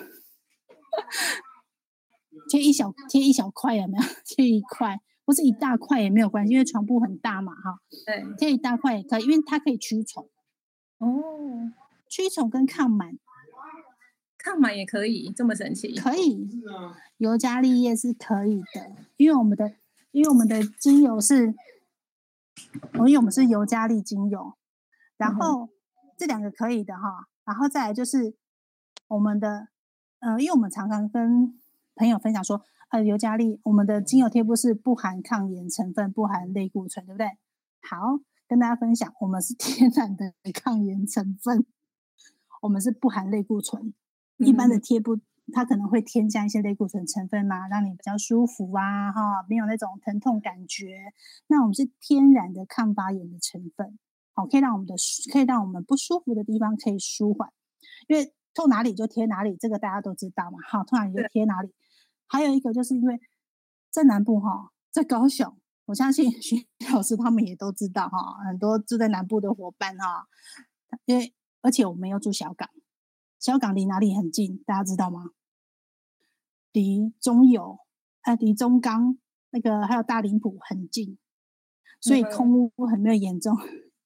贴一小贴一小块有没有？贴一块或是一大块也没有关系，因为床布很大嘛哈。对，贴一大块也可以，因为它可以驱虫。哦，驱虫跟抗螨，抗螨也可以，这么神奇？可以，尤加利叶是可以的，因为我们的。因为我们的精油是，因为我们是尤加利精油，然后这两个可以的哈，然后再来就是我们的，呃，因为我们常常跟朋友分享说，呃，尤加利我们的精油贴布是不含抗炎成分，不含类固醇，对不对？好，跟大家分享，我们是 天然的抗炎成分，我们是不含类固醇，一般的贴布。它可能会添加一些类固醇成分嘛，让你比较舒服啊，哈，没有那种疼痛感觉。那我们是天然的抗发炎的成分，好，可以让我们的可以让我们不舒服的地方可以舒缓。因为痛哪里就贴哪里，这个大家都知道嘛，好，痛哪里就贴哪里。还有一个就是因为在南部哈，在高雄，我相信徐老师他们也都知道哈，很多住在南部的伙伴哈，因为而且我们又住小港。小港离哪里很近？大家知道吗？离中油，呃，离中钢那个还有大林埔很近，所以空污很没有严重，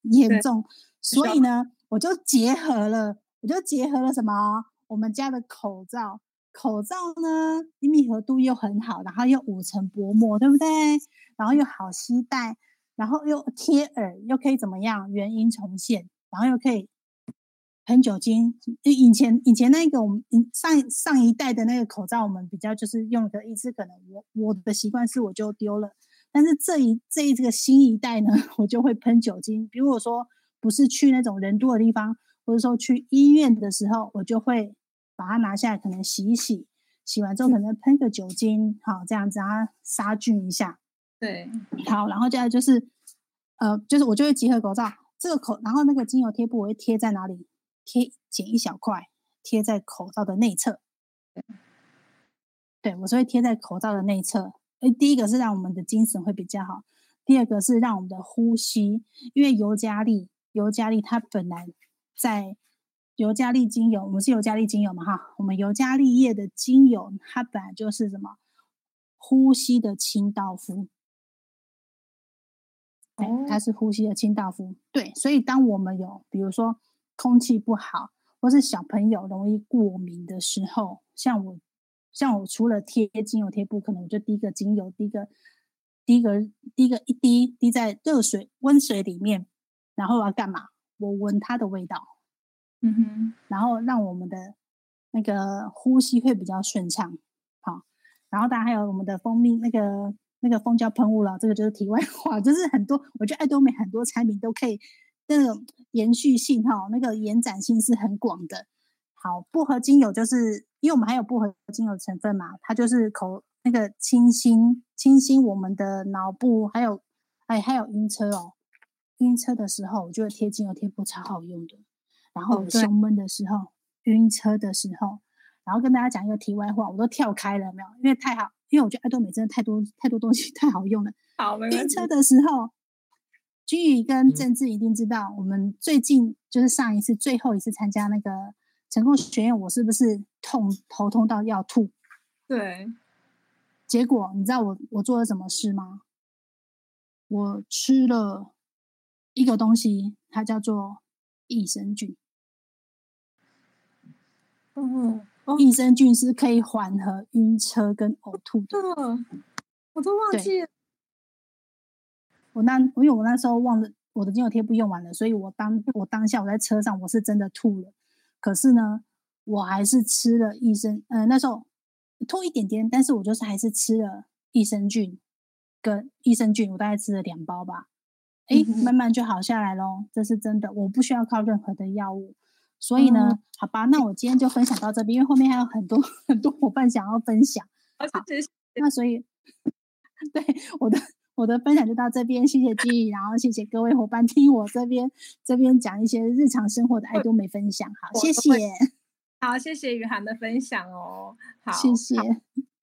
严重。所以呢，我就结合了，我就结合了什么？我们家的口罩，口罩呢，密合度又很好，然后又五层薄膜，对不对？然后又好吸带，然后又贴耳，又可以怎么样？原因重现，然后又可以。喷酒精，以前以前那个我们上上一代的那个口罩，我们比较就是用的一次，可能我我的习惯是我就丢了。但是这一这一这个新一代呢，我就会喷酒精。比如我说不是去那种人多的地方，或者说去医院的时候，我就会把它拿下来，可能洗一洗，洗完之后可能喷个酒精，好这样子啊，杀菌一下。对，好，然后接下来就是呃，就是我就会集合口罩这个口，然后那个精油贴布我会贴在哪里？贴剪一小块，贴在口罩的内侧。对，我是会贴在口罩的内侧。诶，第一个是让我们的精神会比较好，第二个是让我们的呼吸，因为尤加利，尤加利它本来在尤加利精油，我们是尤加利精油嘛哈，我们尤加利叶的精油，它本来就是什么呼吸的清道夫。哦，它是呼吸的清道夫。对，所以当我们有，比如说。空气不好，或是小朋友容易过敏的时候，像我，像我除了贴精油贴布，可能我就滴个精油，滴个滴个滴个一滴滴在热水温水里面，然后我要干嘛？我闻它的味道，嗯哼，然后让我们的那个呼吸会比较顺畅。好，然后当然还有我们的蜂蜜那个那个蜂胶喷雾了，这个就是题外话，就是很多我觉得爱多美很多产品都可以。那种延续性哈，那个延展性是很广的。好，薄荷精油就是因为我们还有薄荷精油成分嘛，它就是口那个清新清新我们的脑部，还有哎还有晕车哦，晕车的时候我觉得贴精油贴布超好用的。然后胸闷的时候，哦、晕车的时候，然后跟大家讲一个题外话，我都跳开了有没有？因为太好，因为我觉得爱多美真的太多太多东西 太好用了。好。晕车的时候。君宇跟政治一定知道，我们最近就是上一次最后一次参加那个成功学院，我是不是痛头痛到要吐？对。结果你知道我我做了什么事吗？我吃了一个东西，它叫做益生菌。嗯，益生菌是可以缓和晕车跟呕吐的。嗯，我都忘记了。我那，因为我那时候忘了我的精油贴布用完了，所以我当我当下我在车上我是真的吐了，可是呢，我还是吃了益生，呃，那时候吐一点点，但是我就是还是吃了益生菌跟益生菌，我大概吃了两包吧，哎，慢慢就好下来咯，这是真的，我不需要靠任何的药物，所以呢，嗯、好吧，那我今天就分享到这边，因为后面还有很多 很多伙伴想要分享。那所以，对我的我的分享就到这边，谢谢 G，然后谢谢各位伙伴听我这边这边讲一些日常生活的爱多美分享。好，谢谢。好，谢谢雨涵的分享哦。好，谢谢，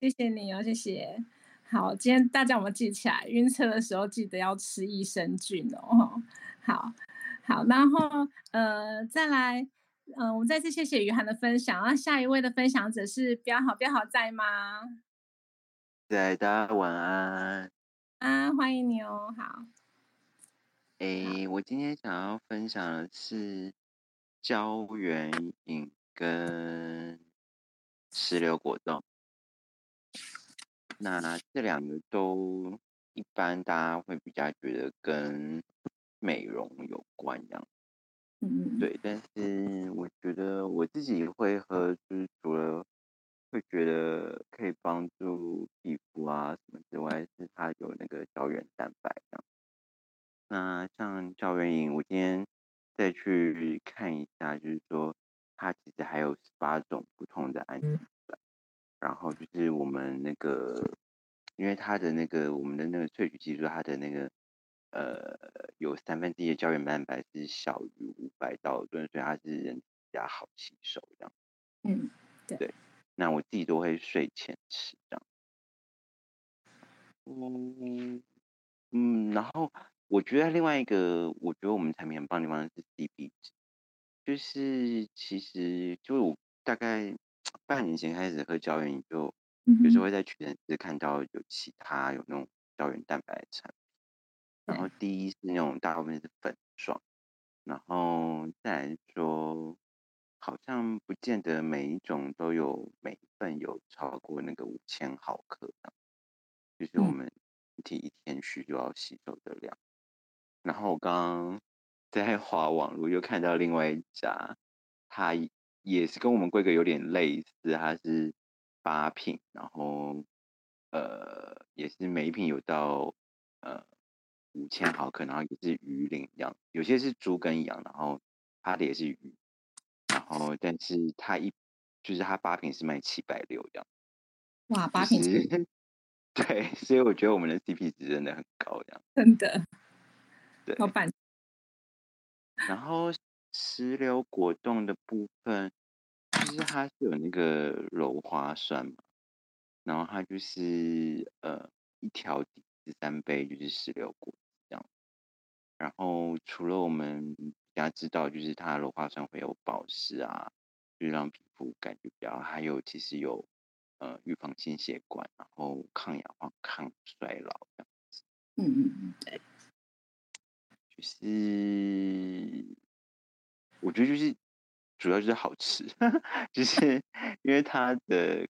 谢谢你哦，谢谢。好，今天大家我们记起来，晕车的时候记得要吃益生菌哦。好，好，然后呃，再来，嗯、呃，我们再次谢谢雨涵的分享。那下一位的分享者是标好，标好在吗？在，大家晚安。啊，欢迎你哦。好。诶，我今天想要分享的是胶原饮。跟石榴果冻，那这两个都一般，大家会比较觉得跟美容有关这样。嗯，对。但是我觉得我自己会喝，就是除了会觉得可以帮助皮肤啊什么之外，是它有那个胶原蛋白这样。那像胶原饮，我今天再去看一下，就是说。它其实还有十八种不同的氨基酸，然后就是我们那个，因为它的那个我们的那个萃取技术，它的那个呃有三分之一的胶原蛋白是小于五百道顿，所以它是人较好吸收这样。嗯，对。对，那我自己都会睡前吃这样。嗯嗯，然后我觉得另外一个，我觉得我们产品很棒的地方是 CP 值。就是其实，就我大概 半年前开始喝胶原，就有时候会在屈臣氏看到有其他有那种胶原蛋白的产品。然后第一是那种大部分是粉状，然后再来说，好像不见得每一种都有每一份有超过那个五千毫克的，就是我们身体一天需要吸收的量。然后我刚刚。在华网络又看到另外一家，它也是跟我们规格有点类似，它是八品，然后呃也是每一瓶有到呃五千毫克，然后也是鱼鳞一样，有些是猪跟羊，然后它的也是鱼，然后但是它一就是它八瓶是卖七百六这样，哇，八瓶是，对，所以我觉得我们的 CP 值真的很高这样，真的，对，老板。然后石榴果冻的部分，就是它是有那个柔花酸嘛，然后它就是呃一条底十三杯就是石榴果这样，然后除了我们大家知道就是它鞣花酸会有保湿啊，就是让皮肤感觉比较，还有其实有呃预防心血管，然后抗氧化、抗衰老这样子。嗯嗯嗯，对。就是，我觉得就是主要就是好吃，就是因为它的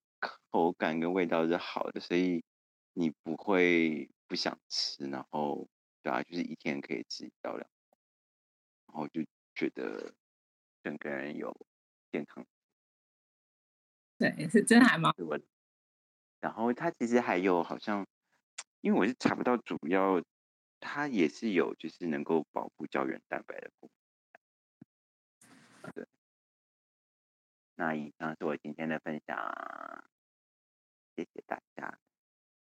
口感跟味道是好的，所以你不会不想吃，然后对啊，就是一天可以吃一到两，然后就觉得整个人有健康。对，是真的还蛮。然后它其实还有好像，因为我是查不到主要。它也是有，就是能够保护胶原蛋白的功能。对，那以上是我今天的分享，谢谢大家。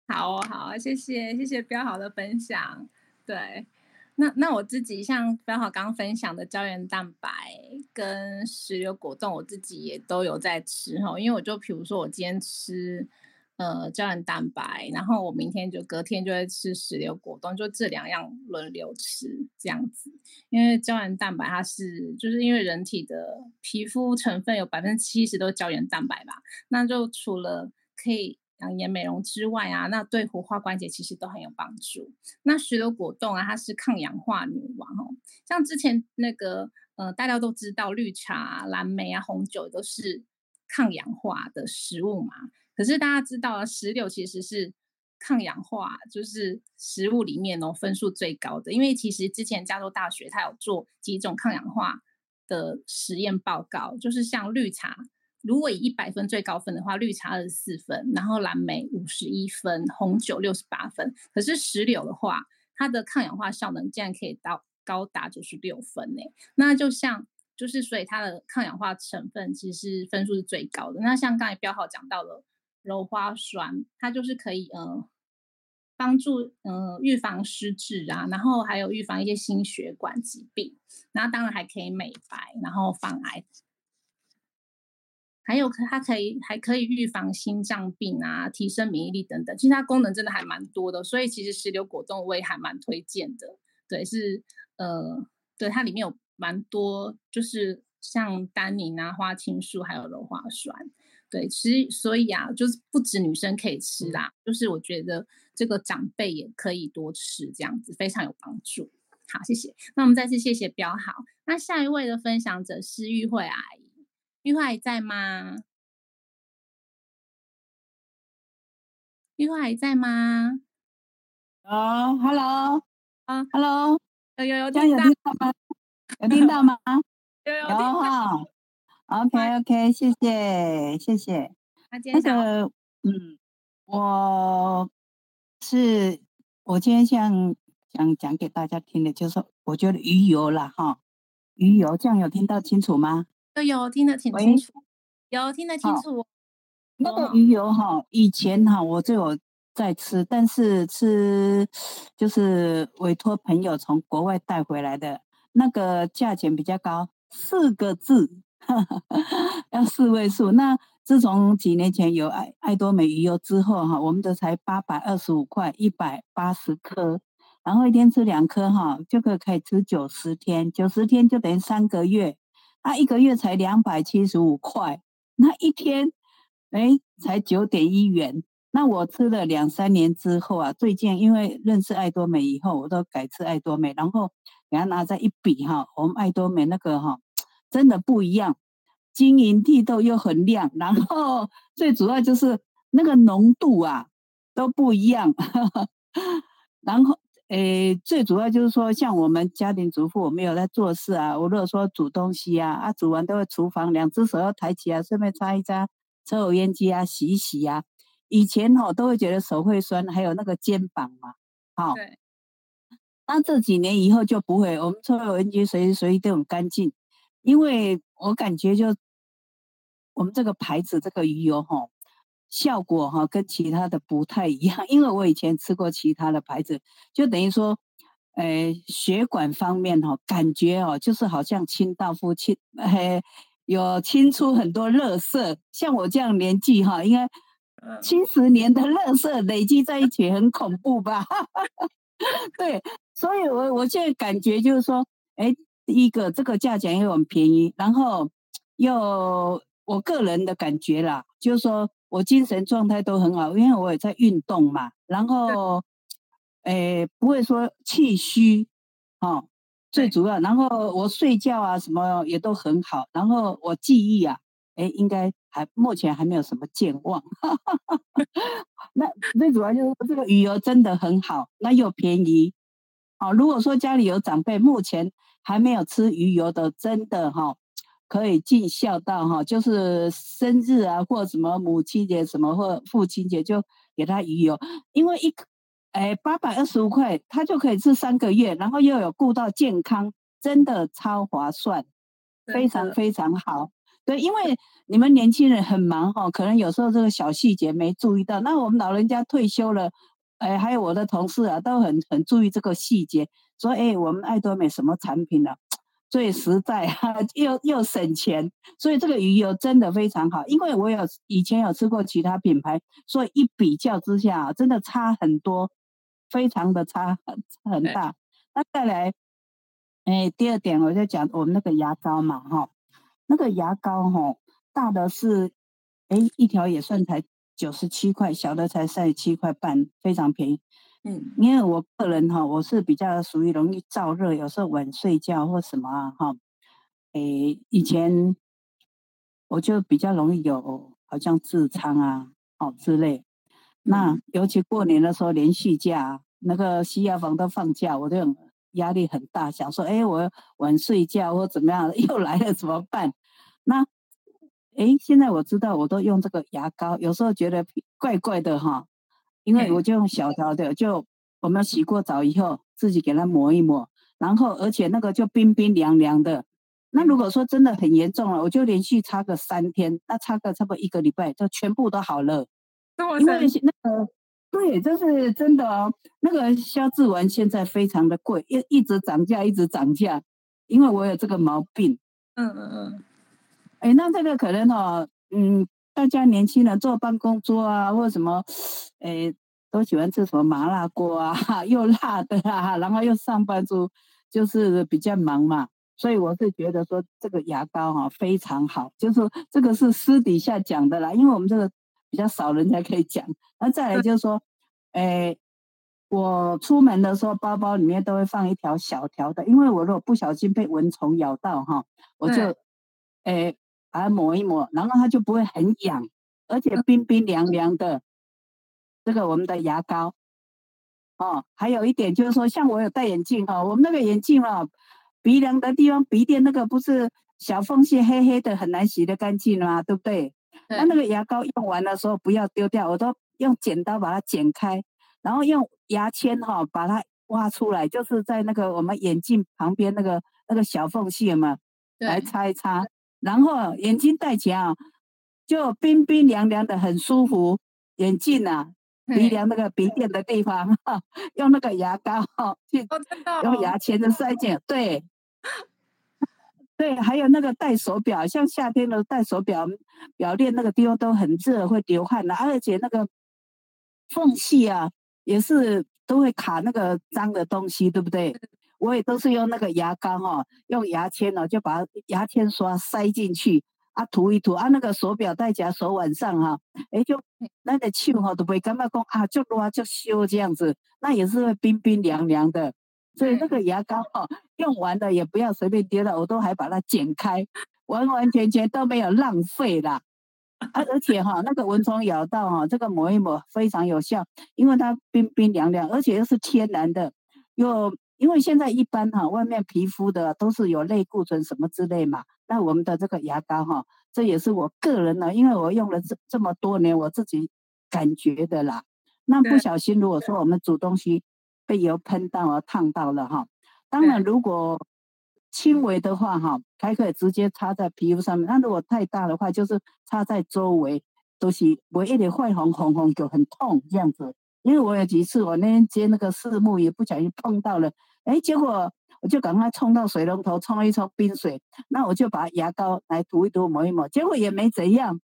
好哦，好，谢谢，谢谢标好的分享。对，那那我自己像刚好刚刚分享的胶原蛋白跟石榴果冻，我自己也都有在吃哈，因为我就比如说我今天吃。呃，胶原蛋白，然后我明天就隔天就会吃石榴果冻，就这两样轮流吃这样子。因为胶原蛋白它是，就是因为人体的皮肤成分有百分之七十都是胶原蛋白吧，那就除了可以养颜美容之外啊，那对活化关节其实都很有帮助。那石榴果冻啊，它是抗氧化女王哦，像之前那个呃，大家都知道绿茶、蓝莓啊、红酒都是抗氧化的食物嘛。可是大家知道啊，石榴其实是抗氧化，就是食物里面哦分数最高的。因为其实之前加州大学它有做几种抗氧化的实验报告，就是像绿茶，如果以一百分最高分的话，绿茶二十四分，然后蓝莓五十一分，红酒六十八分。可是石榴的话，它的抗氧化效能竟然可以到高达九十六分呢。那就像就是所以它的抗氧化成分其实分数是最高的。那像刚才标号讲到了鞣花酸，它就是可以呃帮助呃预防失智啊，然后还有预防一些心血管疾病，然后当然还可以美白，然后防癌。还有它可以还可以预防心脏病啊，提升免疫力等等，其实它功能真的还蛮多的，所以其实石榴果冻我也还蛮推荐的。对，是呃，对它里面有蛮多，就是像单宁啊、花青素还有柔化酸。对，其实所以啊，就是不止女生可以吃啦，就是我觉得这个长辈也可以多吃，这样子非常有帮助。好，谢谢。那我们再次谢谢标好。那下一位的分享者是玉慧阿姨。玉华还在吗？玉华还在吗？哦，Hello，啊，Hello，有有有，这样有听到吗？有听到吗？有有哈，OK OK，谢谢谢谢。那个，嗯，我是我今天想想讲给大家听的，就是我觉得鱼油了哈，鱼油这样有听到清楚吗？都有听得挺清楚，有听得清楚。那个鱼油哈，以前哈我就有在吃，但是吃就是委托朋友从国外带回来的，那个价钱比较高，四个字，呵 呵要四位数。那自从几年前有爱爱多美鱼油之后哈，我们的才八百二十五块，一百八十颗，然后一天吃两颗哈，就可以可以吃九十天，九十天就等于三个月。他、啊、一个月才两百七十五块，那一天，哎，才九点一元。那我吃了两三年之后啊，最近因为认识爱多美以后，我都改吃爱多美，然后给它拿在一比哈，我们爱多美那个哈，真的不一样，晶莹剔透又很亮，然后最主要就是那个浓度啊都不一样，然后。诶，最主要就是说，像我们家庭主妇，我们有在做事啊。我如果说煮东西啊，啊，煮完都会厨房两只手要抬起来，顺便擦一擦抽油烟机啊，洗一洗啊。以前哦都会觉得手会酸，还有那个肩膀嘛，好。对。那这几年以后就不会，我们抽油烟机随时随地都很干净，因为我感觉就我们这个牌子这个鱼油吼。效果哈跟其他的不太一样，因为我以前吃过其他的牌子，就等于说，呃，血管方面哈，感觉哦，就是好像清道夫清，嘿，有清出很多垃圾。像我这样年纪哈，应该七十年的垃圾累积在一起，很恐怖吧？对，所以我我现在感觉就是说，哎，第一个这个价钱又很便宜，然后又我个人的感觉啦，就是说。我精神状态都很好，因为我也在运动嘛，然后，诶，不会说气虚，哦，最主要，然后我睡觉啊什么也都很好，然后我记忆啊，诶，应该还目前还没有什么健忘。那最主要就是这个鱼油真的很好，那又便宜，哦，如果说家里有长辈，目前还没有吃鱼油的，真的哈。可以尽孝道哈，就是生日啊，或什么母亲节什么，或父亲节就给他鱼油，因为一哎八百二十五块，他就可以吃三个月，然后又有顾到健康，真的超划算，非常非常好。对，因为你们年轻人很忙哈，可能有时候这个小细节没注意到，那我们老人家退休了，哎，还有我的同事啊，都很很注意这个细节，说哎，我们爱多美什么产品呢、啊？最实在哈，又又省钱，所以这个鱼油真的非常好。因为我有以前有吃过其他品牌，所以一比较之下，真的差很多，非常的差很很大。那再来，哎，第二点我就讲我们那个牙膏嘛，哈，那个牙膏哈，大的是，哎，一条也算才九十七块，小的才三十七块半，非常便宜。嗯，因为我个人哈，我是比较属于容易燥热，有时候晚睡觉或什么啊哈，诶，以前我就比较容易有好像痔疮啊，哦之类。那尤其过年的时候连续假，那个西药房都放假，我就压力很大，想说，哎，我晚睡觉或怎么样又来了怎么办？那，哎，现在我知道，我都用这个牙膏，有时候觉得怪怪的哈。因为我就用小条的，就我们洗过澡以后，自己给它抹一抹，然后而且那个就冰冰凉凉的，那如果说真的很严重了，我就连续擦个三天，那擦个差不多一个礼拜，就全部都好了。因为那个，对，这是真的哦。那个消皱丸现在非常的贵，一一直涨价，一直涨价。因为我有这个毛病。嗯嗯嗯。哎，那这个可能哦，嗯，大家年轻人坐办公桌啊，或者什么，诶，都喜欢吃什么麻辣锅啊，又辣的啊，然后又上班族，就是比较忙嘛。所以我是觉得说这个牙膏哈非常好，就是说这个是私底下讲的啦，因为我们这个比较少人才可以讲。那再来就是说，诶，我出门的时候包包里面都会放一条小条的，因为我如果不小心被蚊虫咬到哈，我就哎把它抹一抹，然后它就不会很痒，而且冰冰凉凉的。这个我们的牙膏哦，还有一点就是说，像我有戴眼镜哈，我们那个眼镜哦。鼻梁的地方，鼻垫那个不是小缝隙黑黑的，很难洗得干净吗？对不对？那对那个牙膏用完的时候不要丢掉，我都用剪刀把它剪开，然后用牙签哈把它挖出来，就是在那个我们眼镜旁边那个那个小缝隙嘛，对来擦一擦，然后眼镜戴起来啊，就冰冰凉凉的，很舒服。眼镜啊，鼻梁那个鼻垫的地方，哈，用那个牙膏用牙签的塞进，对。对，还有那个戴手表，像夏天的戴手表，表链那个地方都很热，会流汗的，而且那个缝隙啊，也是都会卡那个脏的东西，对不对？我也都是用那个牙膏哈，用牙签哦，就把牙签刷塞进去啊，涂一涂啊，那个手表戴起来手腕上哈，哎，就那个气哈都不会感觉讲啊，就热就烧这样子，那也是会冰冰凉凉的。所以那个牙膏哈，用完了也不要随便丢了，我都还把它剪开，完完全全都没有浪费啦。啊，而且哈，那个蚊虫咬到哈，这个抹一抹非常有效，因为它冰冰凉凉，而且又是天然的。又因为现在一般哈，外面皮肤的都是有类固醇什么之类嘛，那我们的这个牙膏哈，这也是我个人的，因为我用了这这么多年，我自己感觉的啦。那不小心如果说我们煮东西。被油喷到而，烫到了哈。当然，如果轻微的话哈，还可以直接擦在皮肤上面。那如果太大的话，就是擦在周围，都是我一点坏红红红就很痛这样子。因为我有几次，我那天接那个四目也不小心碰到了，哎，结果我就赶快冲到水龙头冲一冲冰水，那我就把牙膏来涂一涂抹一抹，结果也没怎样。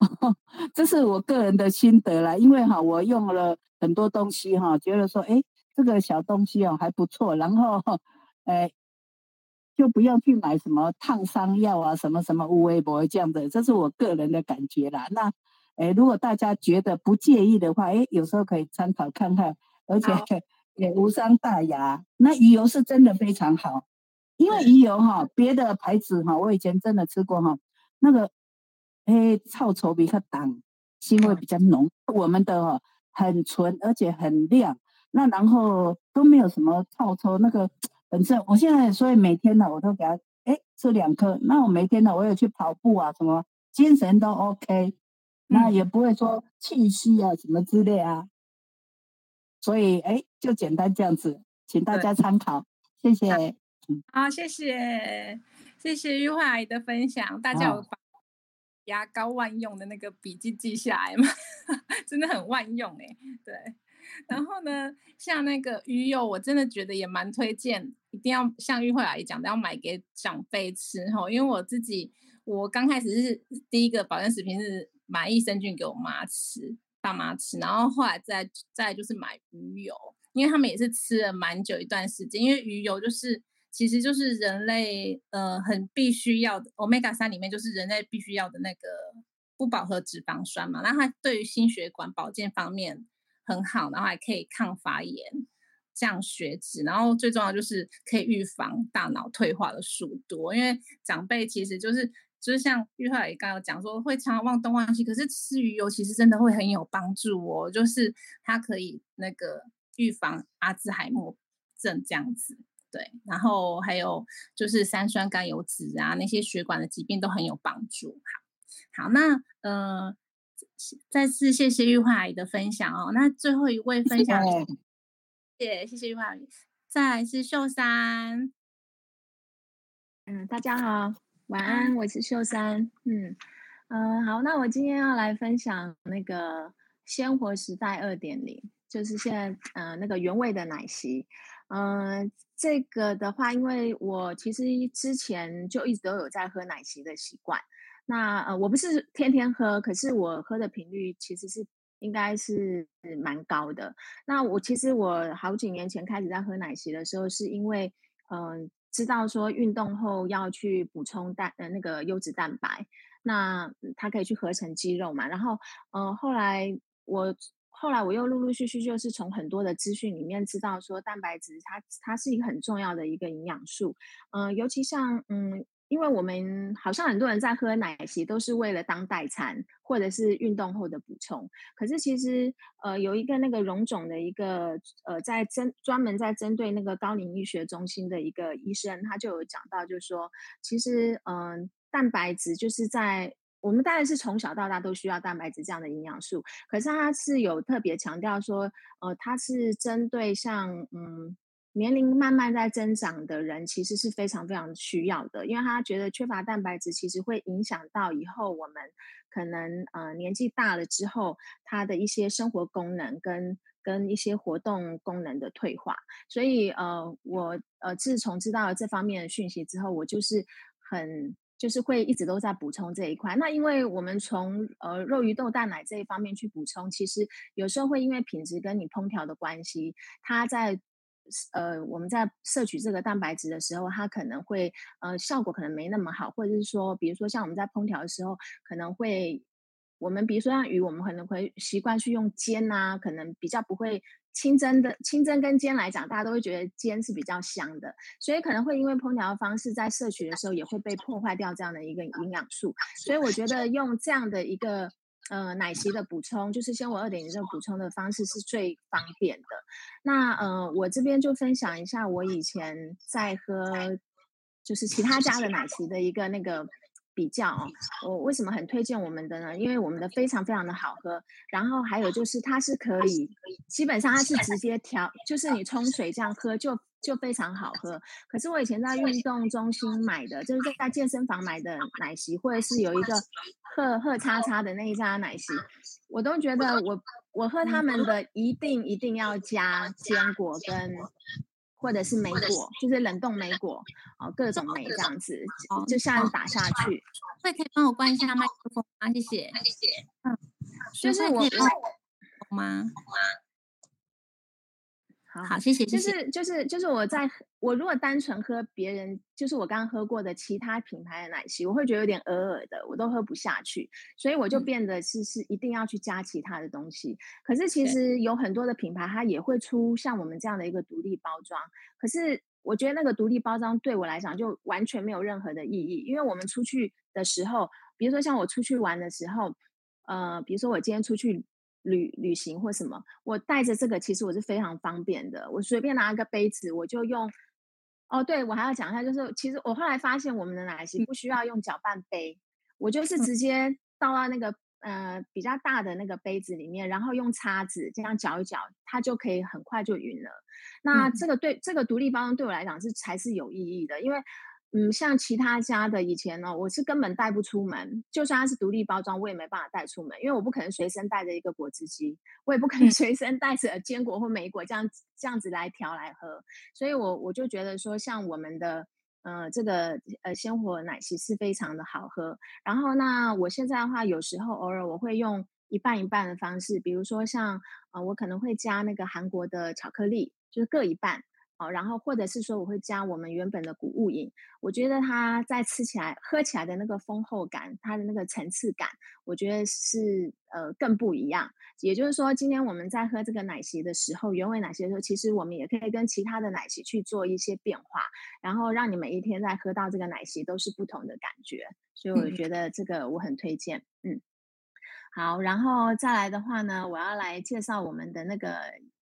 这是我个人的心得啦，因为哈，我用了很多东西哈，觉得说，哎，这个小东西哦还不错，然后，哎，就不要去买什么烫伤药啊，什么什么乌微博这样的，这是我个人的感觉啦。那，哎，如果大家觉得不介意的话，哎，有时候可以参考看看，而且也无伤大雅。那鱼油是真的非常好，因为鱼油哈，别的牌子哈，我以前真的吃过哈，那个。哎，臭臭比较淡，腥味比较浓。我们的哦，很纯，而且很亮。那然后都没有什么臭臭。那个反正我现在所以每天呢，我都给他哎吃两颗。那我每天呢，我也去跑步啊，什么精神都 OK。那也不会说气虚啊什么之类啊。所以哎，就简单这样子，请大家参考，谢谢。好，谢谢，谢谢玉慧阿姨的分享，大家有把。牙膏万用的那个笔记记下来嘛，真的很万用哎。对，然后呢，像那个鱼油，我真的觉得也蛮推荐，一定要像玉慧阿姨讲的，要买给长辈吃吼。因为我自己，我刚开始是第一个保健食品是买益生菌给我妈吃，爸妈吃，然后后来再再就是买鱼油，因为他们也是吃了蛮久一段时间，因为鱼油就是。其实就是人类呃很必须要的，Omega 三里面就是人类必须要的那个不饱和脂肪酸嘛，那它对于心血管保健方面很好，然后还可以抗发炎、降血脂，然后最重要就是可以预防大脑退化的速度。因为长辈其实就是就是像玉慧也刚刚讲说会常常忘东忘西，可是吃鱼油其实真的会很有帮助哦，就是它可以那个预防阿兹海默症这样子。对，然后还有就是三酸甘油脂啊，那些血管的疾病都很有帮助。好，好，那呃，再次谢谢玉慧阿姨的分享哦。那最后一位分享，谢谢谢谢玉慧阿姨，再来是秀山。嗯，大家好，晚安，我是秀山。嗯嗯、呃，好，那我今天要来分享那个鲜活时代二点零，就是现在嗯、呃、那个原味的奶昔。嗯、呃，这个的话，因为我其实之前就一直都有在喝奶昔的习惯。那呃，我不是天天喝，可是我喝的频率其实是应该是蛮高的。那我其实我好几年前开始在喝奶昔的时候，是因为嗯。呃知道说运动后要去补充蛋呃那个优质蛋白，那它可以去合成肌肉嘛。然后呃后来我后来我又陆陆续续就是从很多的资讯里面知道说蛋白质它它是一个很重要的一个营养素，嗯、呃，尤其像嗯。因为我们好像很多人在喝奶昔都是为了当代餐，或者是运动后的补充。可是其实，呃，有一个那个荣总的一个呃，在针专门在针对那个高龄医学中心的一个医生，他就有讲到，就是说，其实嗯、蛋白质就是在我们当然是从小到大都需要蛋白质这样的营养素，可是他是有特别强调说，呃，他是针对像嗯。年龄慢慢在增长的人，其实是非常非常需要的，因为他觉得缺乏蛋白质，其实会影响到以后我们可能呃年纪大了之后，他的一些生活功能跟跟一些活动功能的退化。所以呃，我呃自从知道了这方面的讯息之后，我就是很就是会一直都在补充这一块。那因为我们从呃肉鱼豆蛋奶这一方面去补充，其实有时候会因为品质跟你烹调的关系，它在。呃，我们在摄取这个蛋白质的时候，它可能会呃效果可能没那么好，或者是说，比如说像我们在烹调的时候，可能会我们比如说像鱼，我们可能会习惯去用煎啊，可能比较不会清蒸的。清蒸跟煎来讲，大家都会觉得煎是比较香的，所以可能会因为烹调的方式在摄取的时候也会被破坏掉这样的一个营养素。所以我觉得用这样的一个。呃，奶昔的补充就是纤维二点零这个补充的方式是最方便的。那呃，我这边就分享一下我以前在喝，就是其他家的奶昔的一个那个比较。我为什么很推荐我们的呢？因为我们的非常非常的好喝，然后还有就是它是可以，基本上它是直接调，就是你冲水这样喝就。就非常好喝，可是我以前在运动中心买的，就是在健身房买的奶昔，或者是有一个喝喝叉叉的那一家奶昔，我都觉得我我喝他们的一定一定要加坚果跟或者是莓果，就是冷冻莓果哦，各种莓这样子，就像打下去。会可以帮我关一下麦克风吗？谢谢，谢谢。嗯，就是我吗？好，谢谢。就是就是就是我在我如果单纯喝别人，就是我刚喝过的其他品牌的奶昔，我会觉得有点耳耳的，我都喝不下去，所以我就变得是是一定要去加其他的东西。嗯、可是其实有很多的品牌，它也会出像我们这样的一个独立包装。可是我觉得那个独立包装对我来讲就完全没有任何的意义，因为我们出去的时候，比如说像我出去玩的时候，呃，比如说我今天出去。旅旅行或什么，我带着这个其实我是非常方便的。我随便拿一个杯子，我就用。哦，对，我还要讲一下，就是其实我后来发现，我们的奶昔不需要用搅拌杯，我就是直接倒到那个呃比较大的那个杯子里面，然后用叉子这样搅一搅，它就可以很快就匀了。那这个对这个独立包装对我来讲是才是有意义的，因为。嗯，像其他家的以前呢，我是根本带不出门。就算它是独立包装，我也没办法带出门，因为我不可能随身带着一个果汁机，我也不可能 随身带着坚果或莓果这样这样子来调来喝。所以我我就觉得说，像我们的呃这个呃鲜活奶昔是非常的好喝。然后那我现在的话，有时候偶尔我会用一半一半的方式，比如说像呃我可能会加那个韩国的巧克力，就是各一半。哦，然后或者是说我会加我们原本的谷物饮，我觉得它在吃起来、喝起来的那个丰厚感，它的那个层次感，我觉得是呃更不一样。也就是说，今天我们在喝这个奶昔的时候，原味奶昔的时候，其实我们也可以跟其他的奶昔去做一些变化，然后让你每一天在喝到这个奶昔都是不同的感觉。所以我觉得这个我很推荐。嗯，好，然后再来的话呢，我要来介绍我们的那个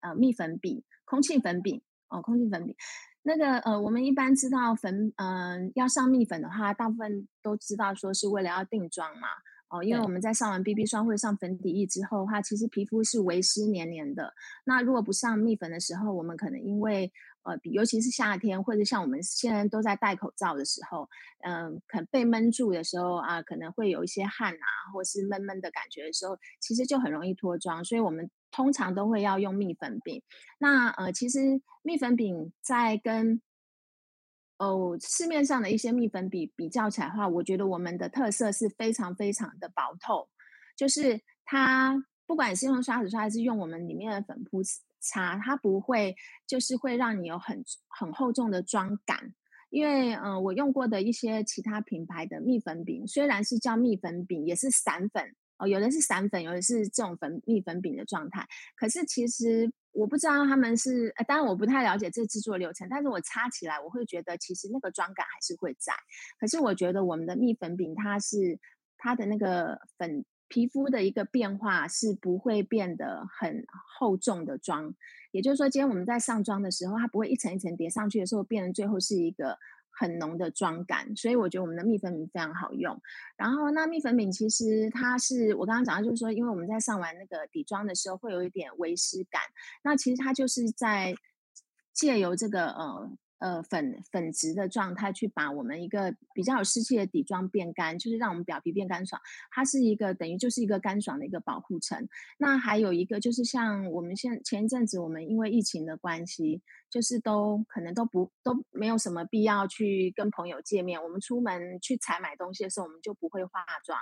呃蜜粉饼、空气粉饼。哦，空气粉饼，那个呃，我们一般知道粉，嗯、呃，要上蜜粉的话，大部分都知道说是为了要定妆嘛。哦，因为我们在上完 BB 霜或者上粉底液之后的话，其实皮肤是微湿黏黏的。那如果不上蜜粉的时候，我们可能因为呃，尤其是夏天，或者像我们现在都在戴口罩的时候，嗯、呃，可能被闷住的时候啊，可能会有一些汗啊，或是闷闷的感觉的时候，其实就很容易脱妆。所以我们通常都会要用蜜粉饼。那呃，其实蜜粉饼在跟哦市面上的一些蜜粉饼比较起来的话，我觉得我们的特色是非常非常的薄透，就是它不管是用刷子刷还是用我们里面的粉扑擦，它不会就是会让你有很很厚重的妆感，因为嗯、呃，我用过的一些其他品牌的蜜粉饼，虽然是叫蜜粉饼，也是散粉哦，有的是散粉，有的是这种粉蜜粉饼的状态，可是其实我不知道他们是，呃，当然我不太了解这制作流程，但是我擦起来我会觉得其实那个妆感还是会在，可是我觉得我们的蜜粉饼它是它的那个粉。皮肤的一个变化是不会变得很厚重的妆，也就是说，今天我们在上妆的时候，它不会一层一层叠上去的时候，变成最后是一个很浓的妆感。所以我觉得我们的蜜粉饼非常好用。然后，那蜜粉饼其实它是我刚刚讲的，就是说，因为我们在上完那个底妆的时候，会有一点微湿感。那其实它就是在借由这个呃。呃，粉粉质的状态去把我们一个比较有湿气的底妆变干，就是让我们表皮变干爽。它是一个等于就是一个干爽的一个保护层。那还有一个就是像我们现前一阵子我们因为疫情的关系，就是都可能都不都没有什么必要去跟朋友见面。我们出门去采买东西的时候，我们就不会化妆。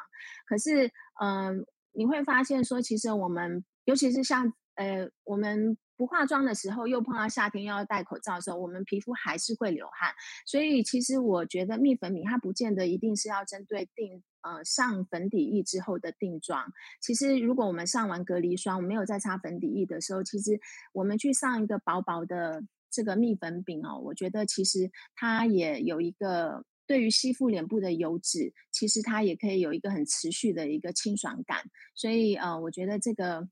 可是，嗯、你会发现说，其实我们尤其是像呃我们。不化妆的时候，又碰到夏天又要戴口罩的时候，我们皮肤还是会流汗。所以，其实我觉得蜜粉饼它不见得一定是要针对定呃上粉底液之后的定妆。其实，如果我们上完隔离霜，没有再擦粉底液的时候，其实我们去上一个薄薄的这个蜜粉饼哦，我觉得其实它也有一个对于吸附脸部的油脂，其实它也可以有一个很持续的一个清爽感。所以，呃，我觉得这个。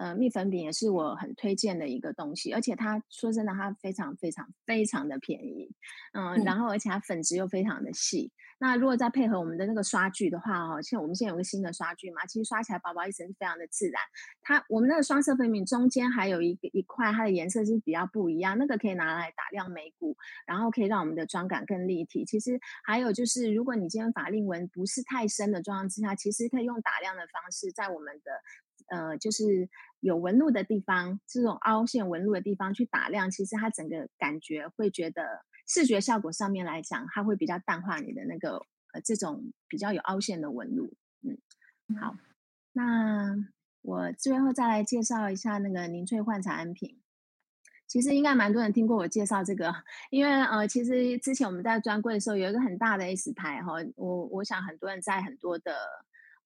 呃，蜜粉饼也是我很推荐的一个东西，而且它说真的，它非常非常非常的便宜，嗯，嗯然后而且它粉质又非常的细。那如果再配合我们的那个刷具的话哦，像我们现在有个新的刷具嘛，其实刷起来薄薄一层是非常的自然。它我们那个双色粉饼中间还有一个一块，它的颜色是比较不一样，那个可以拿来打亮眉骨，然后可以让我们的妆感更立体。其实还有就是，如果你今天法令纹不是太深的状况之下，其实可以用打亮的方式，在我们的。呃，就是有纹路的地方，这种凹陷纹路的地方去打亮，其实它整个感觉会觉得视觉效果上面来讲，它会比较淡化你的那个呃这种比较有凹陷的纹路。嗯，好，那我最后再来介绍一下那个凝萃焕彩安瓶。其实应该蛮多人听过我介绍这个，因为呃，其实之前我们在专柜的时候有一个很大的 S 牌哈，我我想很多人在很多的。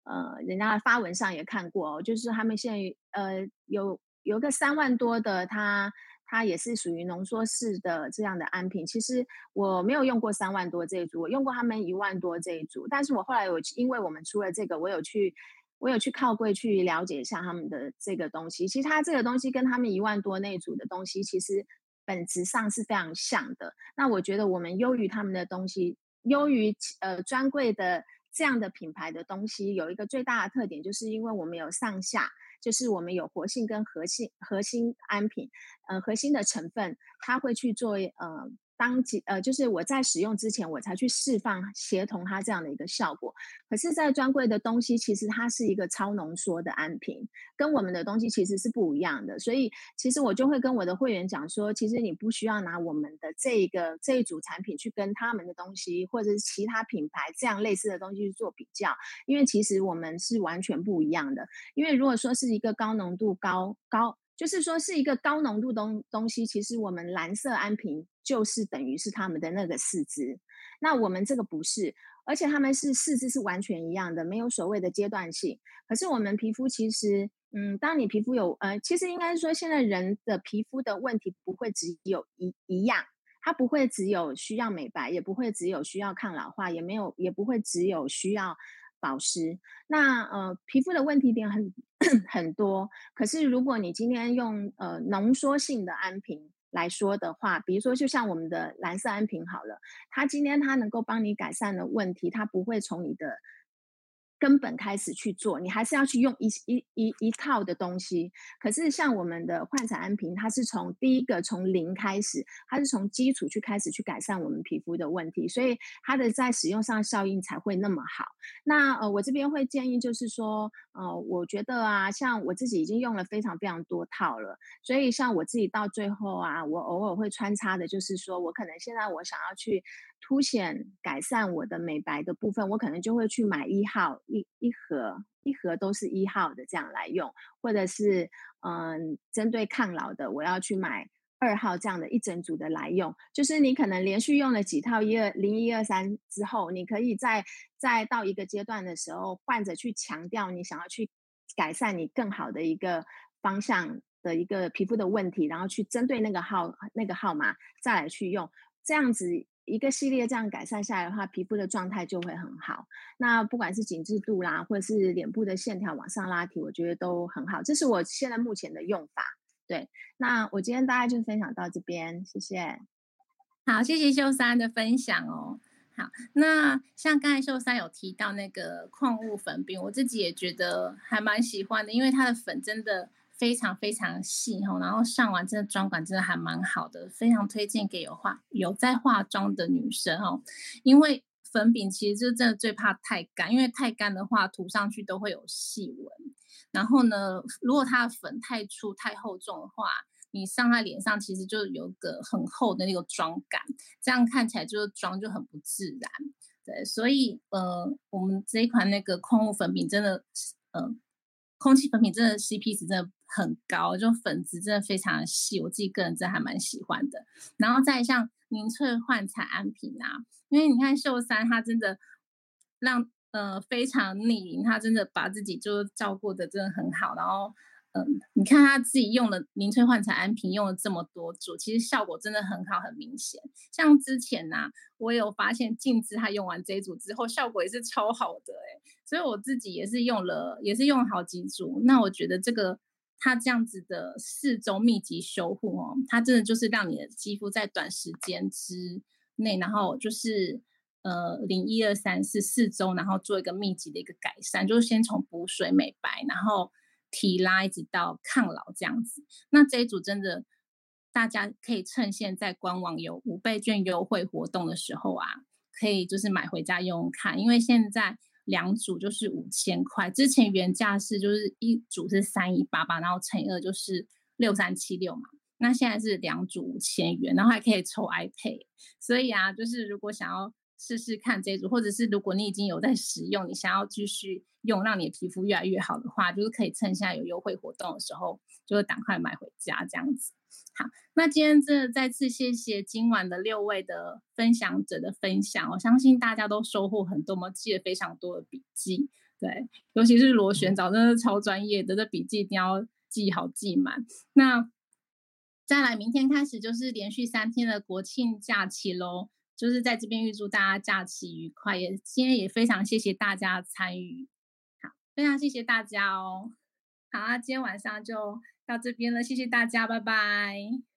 呃，人家的发文上也看过哦，就是他们现在呃有有个三万多的，它它也是属于浓缩式的这样的安瓶。其实我没有用过三万多这一组，我用过他们一万多这一组。但是我后来有因为我们出了这个，我有去我有去靠柜去了解一下他们的这个东西。其实它这个东西跟他们一万多那组的东西，其实本质上是非常像的。那我觉得我们优于他们的东西，优于呃专柜的。这样的品牌的东西有一个最大的特点，就是因为我们有上下，就是我们有活性跟核心核心安品，呃，核心的成分，它会去做呃。当即呃，就是我在使用之前，我才去释放协同它这样的一个效果。可是，在专柜的东西，其实它是一个超浓缩的安瓶，跟我们的东西其实是不一样的。所以，其实我就会跟我的会员讲说，其实你不需要拿我们的这一个这一组产品去跟他们的东西，或者是其他品牌这样类似的东西去做比较，因为其实我们是完全不一样的。因为如果说是一个高浓度高高。就是说是一个高浓度东东西，其实我们蓝色安瓶就是等于是他们的那个四支，那我们这个不是，而且他们是四支是完全一样的，没有所谓的阶段性。可是我们皮肤其实，嗯，当你皮肤有呃，其实应该说现在人的皮肤的问题不会只有一一样，它不会只有需要美白，也不会只有需要抗老化，也没有也不会只有需要。保湿，那呃皮肤的问题点很 很多，可是如果你今天用呃浓缩性的安瓶来说的话，比如说就像我们的蓝色安瓶好了，它今天它能够帮你改善的问题，它不会从你的根本开始去做，你还是要去用一一一一套的东西。可是像我们的焕彩安瓶，它是从第一个从零开始，它是从基础去开始去改善我们皮肤的问题，所以它的在使用上效应才会那么好。那呃，我这边会建议就是说，呃，我觉得啊，像我自己已经用了非常非常多套了，所以像我自己到最后啊，我偶尔会穿插的，就是说我可能现在我想要去凸显改善我的美白的部分，我可能就会去买一号。一一盒一盒都是一号的这样来用，或者是嗯，针对抗老的，我要去买二号这样的一整组的来用。就是你可能连续用了几套一二零一二三之后，你可以再再到一个阶段的时候，换着去强调你想要去改善你更好的一个方向的一个皮肤的问题，然后去针对那个号那个号码再来去用，这样子。一个系列这样改善下来的话，皮肤的状态就会很好。那不管是紧致度啦，或者是脸部的线条往上拉提，我觉得都很好。这是我现在目前的用法。对，那我今天大概就分享到这边，谢谢。好，谢谢秀山的分享哦。好，那像刚才秀山有提到那个矿物粉饼，我自己也觉得还蛮喜欢的，因为它的粉真的。非常非常细哈，然后上完这个妆感真的还蛮好的，非常推荐给有化有在化妆的女生哦。因为粉饼其实就真的最怕太干，因为太干的话涂上去都会有细纹。然后呢，如果它的粉太粗太厚重的话，你上在脸上其实就有个很厚的那个妆感，这样看起来就是妆就很不自然。对，所以呃，我们这一款那个矿物粉饼真的，呃。空气粉饼真的 CP 值真的很高，就粉质真的非常细，我自己个人真的还蛮喜欢的。然后再像凝萃焕彩安瓶啊，因为你看秀珊她真的让呃非常逆龄，她真的把自己就照顾的真的很好，然后。嗯，你看他自己用的凝萃焕彩安瓶用了这么多组，其实效果真的很好，很明显。像之前呐、我有发现静姿他用完这一组之后，效果也是超好的哎、所以我自己也是用了，也是用了好几组。那我觉得这个它这样子的四周密集修护哦，它真的就是让你的肌肤在短时间之内，然后就是呃零一二三四四周，然后做一个密集的一个改善，就是先从补水美白，然后。提拉一直到抗老这样子，那这一组真的大家可以趁现在官网有五倍券优惠活动的时候啊，可以就是买回家用用看，因为现在两组就是五千块，之前原价是就是一组是三一八八，然后乘以二就是六三七六嘛，那现在是两组五千元，然后还可以抽 iPad，所以啊，就是如果想要。试试看这组，或者是如果你已经有在使用，你想要继续用，让你的皮肤越来越好的话，就是可以趁现在有优惠活动的时候，就是赶快买回家这样子。好，那今天真的再次谢谢今晚的六位的分享者的分享，我相信大家都收获很多，我们记了非常多的笔记。对，尤其是螺旋藻，真的超专业的，这笔记一定要记好记满。那再来，明天开始就是连续三天的国庆假期喽。就是在这边预祝大家假期愉快，也今天也非常谢谢大家参与，好，非常谢谢大家哦，好啊，今天晚上就到这边了，谢谢大家，拜拜。